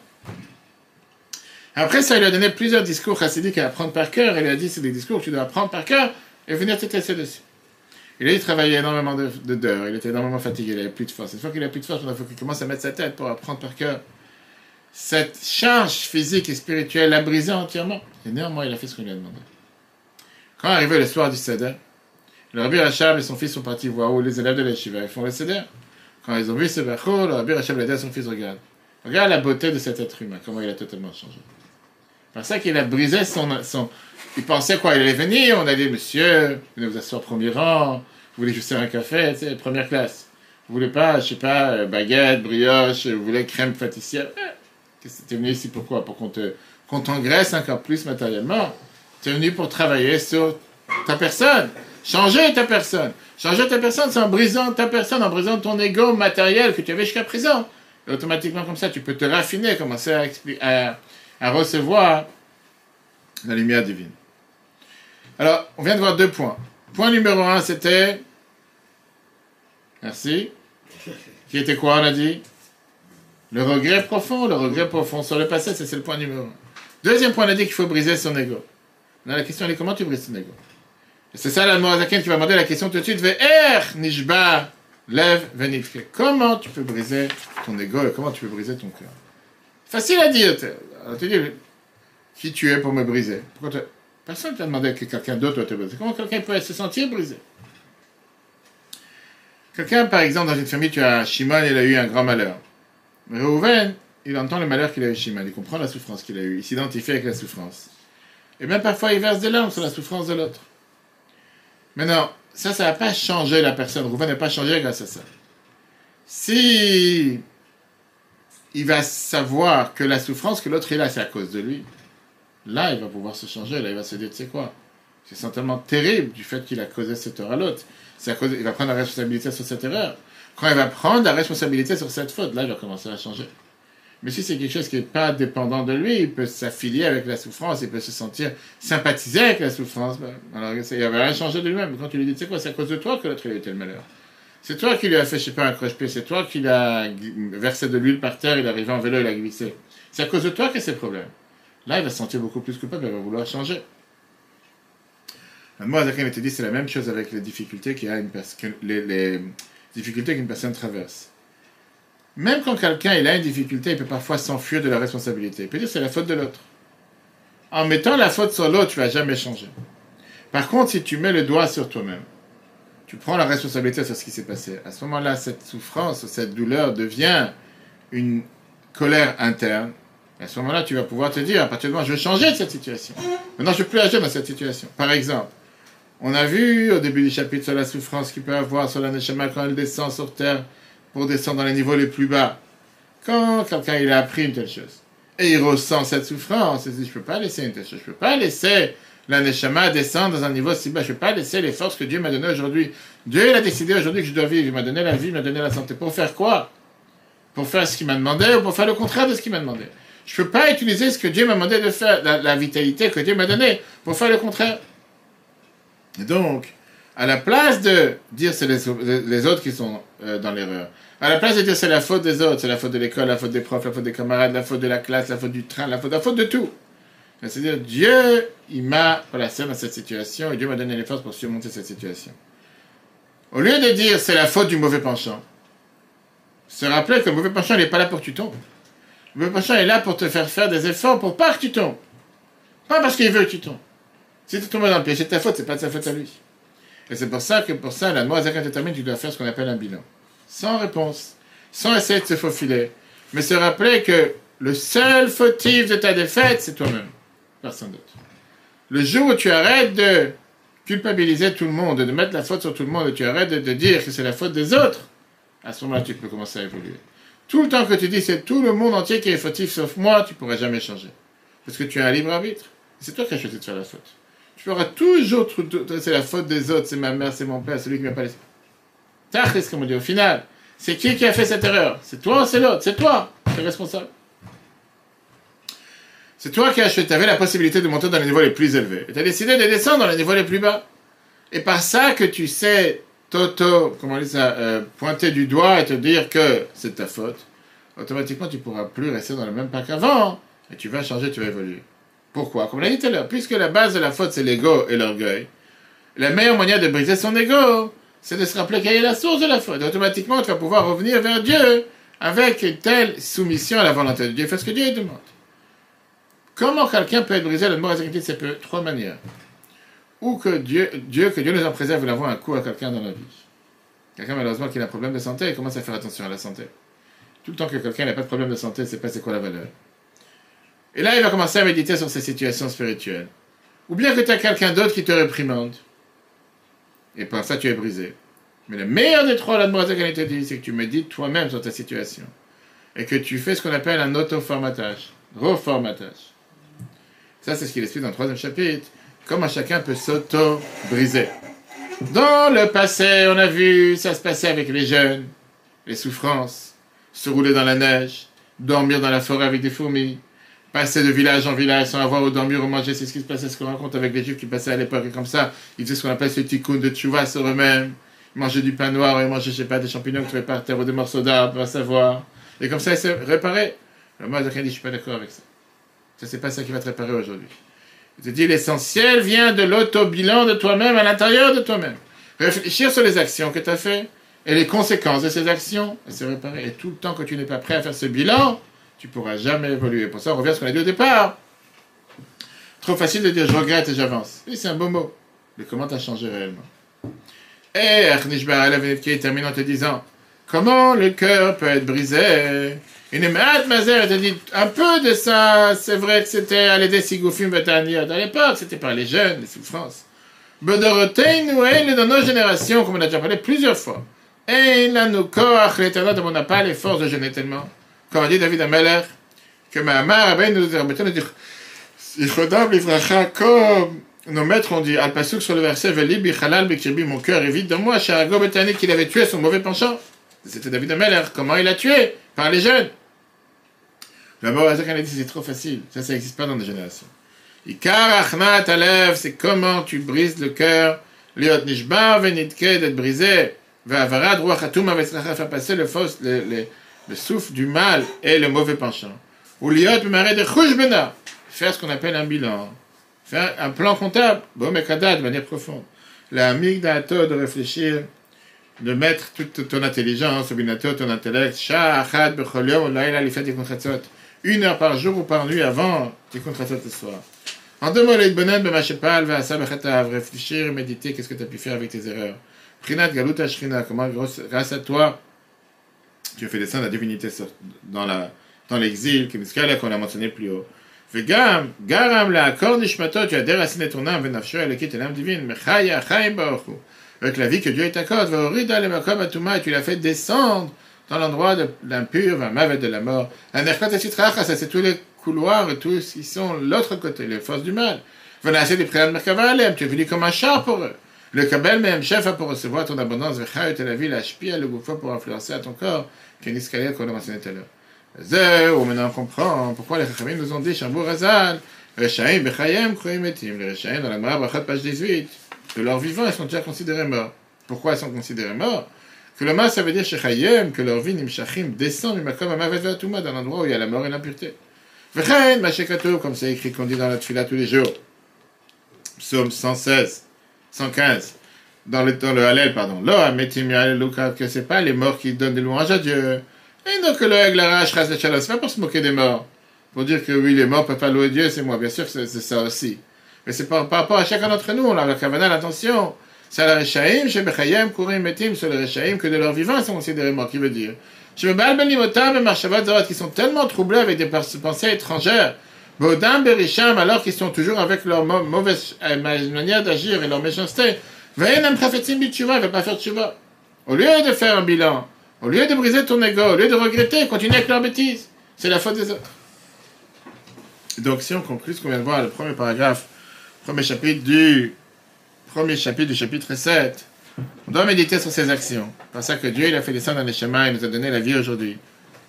Après ça, il lui a donné plusieurs discours chassidiques à apprendre par cœur. Il lui a dit, c'est des discours que tu dois apprendre par cœur et venir te tester dessus. Il a dit, travaillait énormément d'heures, il était énormément fatigué, il avait plus de force. Une fois qu'il a plus de force, il faut qu'il commence à mettre sa tête pour apprendre par cœur. Cette charge physique et spirituelle l'a brisé entièrement. Et néanmoins, il a fait ce qu'on lui a demandé. Quand arrivé le soir du Seder, le Rabbi Rachab et son fils sont partis voir où les élèves de l'Eshiva font le Seder. Quand ils ont vu ce Bachor, le Rabbi Rachel a dit à son fils, regarde, regarde la beauté de cet être humain, comment il a totalement changé. Pour ça qu'il a brisé son, son... Il pensait quoi Il allait venir, on a dit, monsieur, venez vous asseoir au premier rang, vous voulez juste un café, tu première classe. Vous voulez pas, je sais pas, euh, baguette, brioche, vous voulez crème pâtissière. Eh, tu es venu ici pourquoi? Pour qu'on te, qu'on t'engraisse encore plus matériellement. Tu es venu pour travailler sur ta personne. Changer ta personne. Changer ta personne, c'est en brisant ta personne, en brisant ton ego matériel que tu avais jusqu'à présent. Et automatiquement, comme ça, tu peux te raffiner, commencer à, à, recevoir la lumière divine. Alors, on vient de voir deux points. Point numéro un, c'était. Merci. Qui était quoi, on a dit? Le regret profond, le regret profond sur le passé, c'est le point numéro un. Deuxième point, on a dit qu'il faut briser son ego. La question est comment tu brises ton ego C'est ça la Morazaken qui va demander la question tout de suite. Nishba, lève, venifke. Comment tu peux briser ton ego et comment tu peux briser ton cœur? Facile à dire. Tu dis, qui tu es pour me briser Personne ne t'a demandé que quelqu'un d'autre te briser. Comment quelqu'un peut se sentir brisé? Quelqu'un, par exemple, dans une famille, tu as Shimon, il a eu un grand malheur. Reuven, il entend le malheur qu'il a eu Shimon, il comprend la souffrance qu'il a eue, il s'identifie avec la souffrance. Et même parfois, il verse des larmes sur la souffrance de l'autre. Maintenant, ça, ça n'a pas changé la personne. Reuven n'a pas changé grâce à ça. Si il va savoir que la souffrance que l'autre est là, c'est à cause de lui, là, il va pouvoir se changer. Là, il va se dire, tu sais quoi? C'est certainement terrible du fait qu'il a causé cette heure à l'autre il va prendre la responsabilité sur cette erreur. Quand il va prendre la responsabilité sur cette faute, là, il va commencer à changer. Mais si c'est quelque chose qui n'est pas dépendant de lui, il peut s'affilier avec la souffrance, il peut se sentir sympathiser avec la souffrance. Alors, il va rien changer de lui-même. Quand tu lui dis, tu sais quoi, c'est à cause de toi que l'autre a eu tel malheur. C'est toi qui lui as fait, je sais pas, un croche-pied, c'est toi qui l'as versé de l'huile par terre, il est arrivé en vélo, il a glissé. C'est à cause de toi que c'est problème. Là, il va se sentir beaucoup plus coupable, il va vouloir changer. Moi, Zaken était dit, c'est la même chose avec les difficultés qu'il a une les, les, difficultés qu'une personne traverse. Même quand quelqu'un a une difficulté, il peut parfois s'enfuir de la responsabilité. Il peut dire c'est la faute de l'autre. En mettant la faute sur l'autre, tu vas jamais changer. Par contre, si tu mets le doigt sur toi-même, tu prends la responsabilité sur ce qui s'est passé. À ce moment-là, cette souffrance, cette douleur devient une colère interne. à ce moment-là, tu vas pouvoir te dire, à partir moment où je vais changer de cette situation. Maintenant, je ne veux plus agir dans cette situation. Par exemple, on a vu au début du chapitre sur la souffrance qu'il peut avoir sur la quand elle descend sur terre pour descendre dans les niveaux les plus bas. Quand quelqu'un il a appris une telle chose et il ressent cette souffrance, il se dit je peux pas laisser une telle chose, je peux pas laisser la neshama descendre dans un niveau si bas, je peux pas laisser les forces que Dieu m'a données aujourd'hui. Dieu il a décidé aujourd'hui que je dois vivre, il m'a donné la vie, il m'a donné la santé. Pour faire quoi? Pour faire ce qu'il m'a demandé ou pour faire le contraire de ce qu'il m'a demandé? Je peux pas utiliser ce que Dieu m'a demandé de faire, la, la vitalité que Dieu m'a donnée, pour faire le contraire. Et donc, à la place de dire c'est les, autres qui sont euh, dans l'erreur, à la place de dire c'est la faute des autres, c'est la faute de l'école, la faute des profs, la faute des camarades, la faute de la classe, la faute du train, la faute, la faute de tout. C'est-à-dire, Dieu, il m'a placé dans cette situation et Dieu m'a donné les forces pour surmonter cette situation. Au lieu de dire c'est la faute du mauvais penchant, se rappeler que le mauvais penchant, n'est pas là pour que tu tombes. Le mauvais penchant est là pour te faire faire des efforts pour pas que tu tombes. Pas parce qu'il veut que tu tombes. Si tu tombes dans le piège, c'est ta faute, c'est pas de sa faute à lui. Et c'est pour ça que pour ça, la loi Zakat détermine tu dois faire ce qu'on appelle un bilan. Sans réponse, sans essayer de se faufiler, mais se rappeler que le seul fautif de ta défaite, c'est toi-même. Personne d'autre. Le jour où tu arrêtes de culpabiliser tout le monde, de mettre la faute sur tout le monde, et tu arrêtes de, dire que c'est la faute des autres, à ce moment-là, tu peux commencer à évoluer. Tout le temps que tu dis c'est tout le monde entier qui est fautif sauf moi, tu ne pourras jamais changer. Parce que tu as un libre arbitre. C'est toi qui as choisi de faire la faute tu feras toujours, c'est la faute des autres, c'est ma mère, c'est mon père, celui qui m'a pas laissé. Ce comme on dit, au final, c'est qui qui a fait cette erreur? C'est toi ou c'est l'autre? C'est toi, tu es responsable. C'est toi qui as tu avais la possibilité de monter dans les niveaux les plus élevés. Et tu as décidé de descendre dans les niveaux les plus bas. Et par ça que tu sais, Toto, comment on dit ça, euh, pointer du doigt et te dire que c'est ta faute, automatiquement tu pourras plus rester dans le même pas qu'avant. Et tu vas changer, tu vas évoluer. Pourquoi? Comme on l'a dit tout à l'heure, puisque la base de la faute, c'est l'ego et l'orgueil, la meilleure manière de briser son ego, c'est de se rappeler quelle est la source de la faute. automatiquement, tu vas pouvoir revenir vers Dieu avec une telle soumission à la volonté de Dieu. Fais ce que Dieu demande. Comment quelqu'un peut être brisé le mort C'est de trois manières. Ou que Dieu, Dieu, que Dieu nous en préserve, d'avoir un coup à quelqu'un dans la vie. Quelqu'un, malheureusement, qui a un problème de santé, il commence à faire attention à la santé. Tout le temps que quelqu'un n'a pas de problème de santé, c'est pas c'est quoi la valeur. Et là, il va commencer à méditer sur ses situations spirituelles. Ou bien que tu as quelqu'un d'autre qui te réprimande. Et par ça, tu es brisé. Mais le meilleur des trois, la qu'elle te dit, c'est que tu médites toi-même sur ta situation. Et que tu fais ce qu'on appelle un auto-formatage. Reformatage. Ça, c'est ce qu'il explique dans le troisième chapitre. Comment chacun peut s'auto-briser. Dans le passé, on a vu, ça se passait avec les jeunes, les souffrances, se rouler dans la neige, dormir dans la forêt avec des fourmis, passer de village en village sans avoir où dormir ou manger, c'est ce qui se passait, ce qu'on raconte avec les juifs qui passaient à l'époque, et comme ça, ils faisaient ce qu'on appelle ce tikkun de tchouva sur eux-mêmes, ils mangeaient du pain noir, ils mangeaient, je sais pas, des champignons qui trouvaient par terre ou des morceaux d'arbre, va savoir. Et comme ça, ils se réparaient. Le moi, je suis pas d'accord avec ça. Ça, c'est pas ça qui va te réparer aujourd'hui. Je te dis, l'essentiel vient de l'auto-bilan de toi-même, à l'intérieur de toi-même. Réfléchir sur les actions que tu as faites et les conséquences de ces actions et se réparer. Et tout le temps que tu n'es pas prêt à faire ce bilan, tu pourras jamais évoluer. Pour ça, on revient à ce qu'on a dit au départ. Trop facile de dire je regrette et j'avance. Oui, c'est un beau mot. Mais comment tu as changé réellement? Et Arnish qui termine en te disant comment le cœur peut être brisé? Une Mazer te dit un peu de ça, c'est vrai que c'était à l'aider Sigoufim. À l'époque, c'était par les jeunes, les souffrances. Bedorotein ou est dans nos générations, comme on a déjà parlé plusieurs fois. Et là, nous, l'éternel, on n'a pas les forces de jeûner tellement. Comme a dit David Ameler, que ma mère, ben, nous livracha, comme nos maîtres ont dit, al pasuk sur le verset, Veli, bichalal, bikirbi, mon cœur est vide de moi, Sharago Betani, qu'il avait tué son mauvais penchant. C'était David Ameler. Comment il a tué? Par les jeunes. D'abord, Azak a dit c'est trop facile. Ça, ça n'existe pas dans les générations. Ikar achnat alev, c'est comment tu brises le cœur. Liot nishbar venitke, d'être brisé. Va'avarad ruach atum faire passer le, fausse, le, le, le, souffle du mal et le mauvais penchant. Ou liot de. Faire ce qu'on appelle un bilan. Faire un plan comptable. Mais de manière profonde. La migdato de réfléchir de mettre toute ton intelligence, ton intellect, une heure par jour ou par nuit avant tes contrats ce soir. En deux mots, bonhommes, va réfléchir, méditer, qu'est-ce que tu as pu faire avec tes erreurs. Prinat galuta shrina, comment grâce à toi, tu as fait descendre la divinité dans l'exil, qu'on a mentionné plus haut. Elle quitte l'âme divine, mechaya, chayim baruchu. Avec la vie que Dieu et tu l'as fait descendre dans l'endroit de l'impur, de la mort. Couloirs tous qui sont l'autre côté, les forces du mal. Tu es venu comme un char pour eux. Le Kabel même chef pour recevoir ton abondance, la ville, Ashpia, le gouffre pour influencer ton corps, où maintenant on comprend pourquoi les Chachamim nous ont dit, Shambour Razal, Rechaim, Bechayem, Kroim Etim, les Rechaim dans la Mara, page 18, de leur vivant, ils sont déjà considérés morts. Pourquoi ils sont considérés morts? Que le mal, ça veut dire Shechayem, que leur vie, Nimshachim, descend du Makom Amavet Vatuma, dans l'endroit où il y a la mort et l'impureté. Vechen, Machekato, comme c'est écrit qu'on dit dans la Tfila tous les jours. Psaume 116, 115. Dans le, dans le Hallel, pardon. Lukav, que c'est pas les morts qui donnent des louanges à Dieu. Et donc, le Eglarach, Ras c'est pas pour se moquer des morts. Pour dire que oui, les morts peuvent pas louer Dieu, c'est moi. Bien sûr c'est ça aussi. Mais c'est par, rapport à chacun d'entre nous, là, la Kavana, l'attention. C'est la Rechaim, chez Bechayem, Kourim, Metim, sur les Rechaim, que de leur vivant, ils sont considérés morts. Qui veut dire? Chez Baal Benimotam et Marchavat Zorot, qui sont tellement troublés avec des pensées étrangères, Bodam Berisham, alors qu'ils sont toujours avec leur mauvaise euh, manière d'agir et leur méchanceté, Ils ne veulent pas de Chuva. Au lieu de faire un bilan, au lieu de briser ton ego, au lieu de regretter, continuer avec leur bêtise. C'est la faute des autres. Donc, si on conclut ce qu'on vient de voir, le premier paragraphe, premier chapitre du premier chapitre du chapitre 7. On doit méditer sur ses actions. C'est ça que Dieu il a fait descendre les schémas et nous a donné la vie aujourd'hui.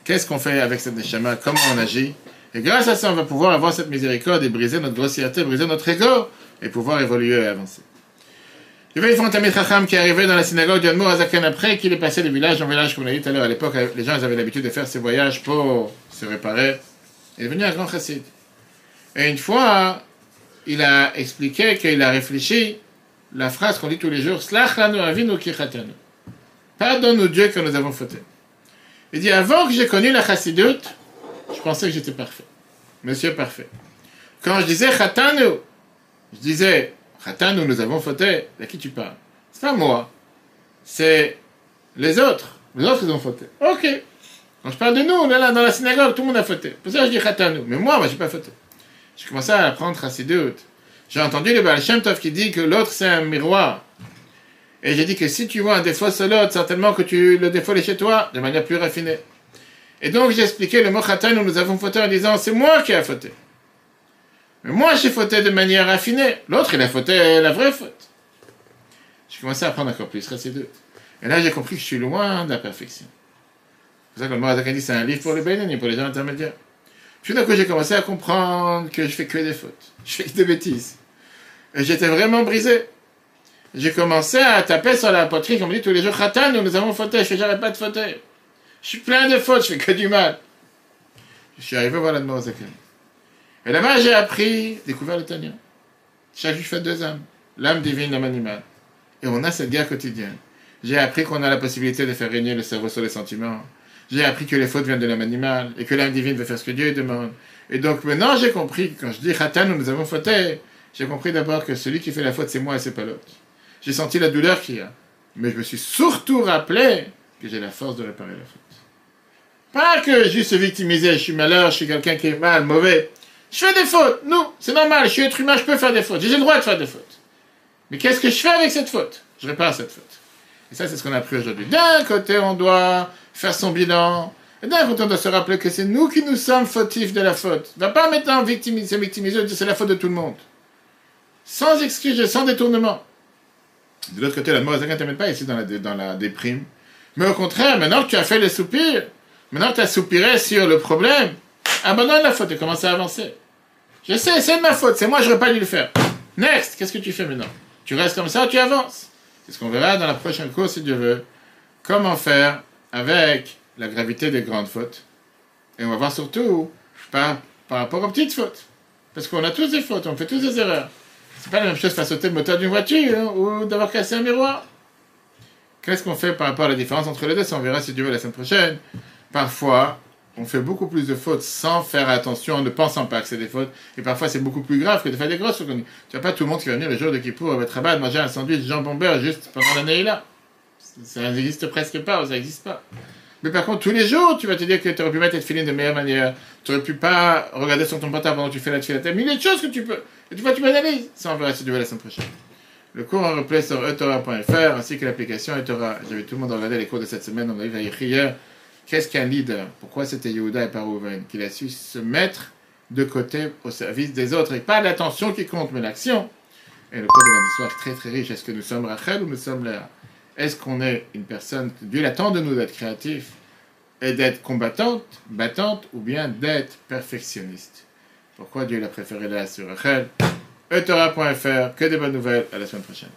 Qu'est-ce qu'on fait avec cette schéma Comment on agit? Et grâce à ça, on va pouvoir avoir cette miséricorde et briser notre grossièreté, briser notre ego et pouvoir évoluer et avancer. Il y avait un Tamid Chacham qui arrivé dans la synagogue d'Yanmour Azaken après qu'il est passé de village en village, comme on a dit tout à l'heure. À l'époque, les gens avaient l'habitude de faire ces voyages pour se réparer. Il est venu un grand chassid. Et une fois, il a expliqué qu'il a réfléchi la phrase qu'on dit tous les jours, Pardonne-nous Dieu que nous avons fauté. Il dit, avant que j'ai connu la chassidoute, je pensais que j'étais parfait. Monsieur parfait. Quand je disais chatanu, je disais, chatanu, nous avons fauté, à qui tu parles? C'est pas moi. C'est Les autres, les autres, ils ont fauté. Ok. Quand je parle de nous, on est là dans la synagogue, tout le monde a fauté. Pour ça, je dis nous. Mais moi, moi, j'ai pas fauté. J'ai commencé à apprendre Chassidut. J'ai entendu le Baal Shem Tov qui dit que l'autre, c'est un miroir. Et j'ai dit que si tu vois un défaut sur l'autre, certainement que tu, le défaut est chez toi, de manière plus raffinée. Et donc, j'ai expliqué le mot où nous avons fauté en disant, c'est moi qui ai fauté. Mais moi, j'ai fauté de manière raffinée. L'autre, il a fauté la vraie faute. J'ai commencé à apprendre encore plus Chassidut. Et là, j'ai compris que je suis loin de la perfection. C'est pour ça que le Morazak dit c'est un livre pour les bénénies, pour les gens intermédiaires. Puis d'un coup, j'ai commencé à comprendre que je fais que des fautes. Je fais que des bêtises. Et j'étais vraiment brisé. J'ai commencé à taper sur la poitrine, comme on dit tous les jours, Khatan, nous, nous avons fauté. Je fais, j'arrête pas de fauter. Je suis plein de fautes, je fais que du mal. Je suis arrivé voir la Morazak. Et là-bas, j'ai appris, découvert le Tania. Chaque je fais deux âmes. L'âme divine, l'âme animale. Et on a cette guerre quotidienne. J'ai appris qu'on a la possibilité de faire régner le cerveau sur les sentiments. J'ai appris que les fautes viennent de l'âme animale et que l'âme divine veut faire ce que Dieu demande. Et donc maintenant j'ai compris quand je dis Khatan, nous avons fauté, j'ai compris d'abord que celui qui fait la faute c'est moi et c'est pas l'autre. J'ai senti la douleur qu'il y a. Mais je me suis surtout rappelé que j'ai la force de réparer la faute. Pas que je suis victimisé, je suis malheur, je suis quelqu'un qui est mal, mauvais. Je fais des fautes. Non, c'est normal, je suis être humain, je peux faire des fautes. J'ai le droit de faire des fautes. Mais qu'est-ce que je fais avec cette faute? Je répare cette faute. Et ça, c'est ce qu'on a appris aujourd'hui. D'un côté, on doit faire son bilan. Et d'un côté, on doit se rappeler que c'est nous qui nous sommes fautifs de la faute. Ne va pas maintenant victimiser, victimiser, dire c'est la faute de tout le monde. Sans excuse, sans détournement. De l'autre côté, la mauvaise ne t'amène pas ici dans la, dans la déprime. Mais au contraire, maintenant que tu as fait les soupirs, maintenant que tu as soupiré sur le problème, abandonne la faute et commence à avancer. Je sais, c'est de ma faute, c'est moi, j'aurais pas dû le faire. Next, qu'est-ce que tu fais maintenant? Tu restes comme ça ou tu avances C'est ce qu'on verra dans la prochaine course, si Dieu veut. Comment faire avec la gravité des grandes fautes? Et on va voir surtout par, par rapport aux petites fautes. Parce qu'on a tous des fautes, on fait tous des erreurs. C'est pas la même chose faire sauter le moteur d'une voiture hein, ou d'avoir cassé un miroir. Qu'est-ce qu'on fait par rapport à la différence entre les deux? On verra si Dieu veut la semaine prochaine. Parfois, on fait beaucoup plus de fautes sans faire attention, en ne pensant pas que c'est des fautes. Et parfois, c'est beaucoup plus grave que de faire des grosses fautes. Tu n'as pas tout le monde qui va venir le jour de Kippour à votre rabat manger un sandwich jambon beurre juste pendant l'année là. Ça n'existe presque pas, ça n'existe pas. Mais par contre, tous les jours, tu vas te dire que tu aurais pu mettre tes filines de meilleure manière. Tu aurais pu pas regarder sur ton portable pendant que tu fais la tefila. Il y a de choses que tu peux. Et tu vois, tu m'analyses. Ça, on verra si tu veux la semaine prochaine. Le cours en replay sur etora.fr ainsi que l'application etora. J'avais tout le monde regardé les cours de cette semaine. On a vu hier. Qu'est-ce qu'un leader? Pourquoi c'était Yehuda et pas Rouven Qu'il a su se mettre de côté au service des autres. Et pas l'attention qui compte, mais l'action. Et le cours de la soir très très riche. Est-ce que nous sommes Rachel ou nous sommes Léa? Est-ce qu'on est une personne, Dieu attend de nous d'être créatif et d'être combattante, battante, ou bien d'être perfectionniste? Pourquoi Dieu l'a préféré là sur Rachel? Etora.fr, que des bonnes nouvelles, à la semaine prochaine.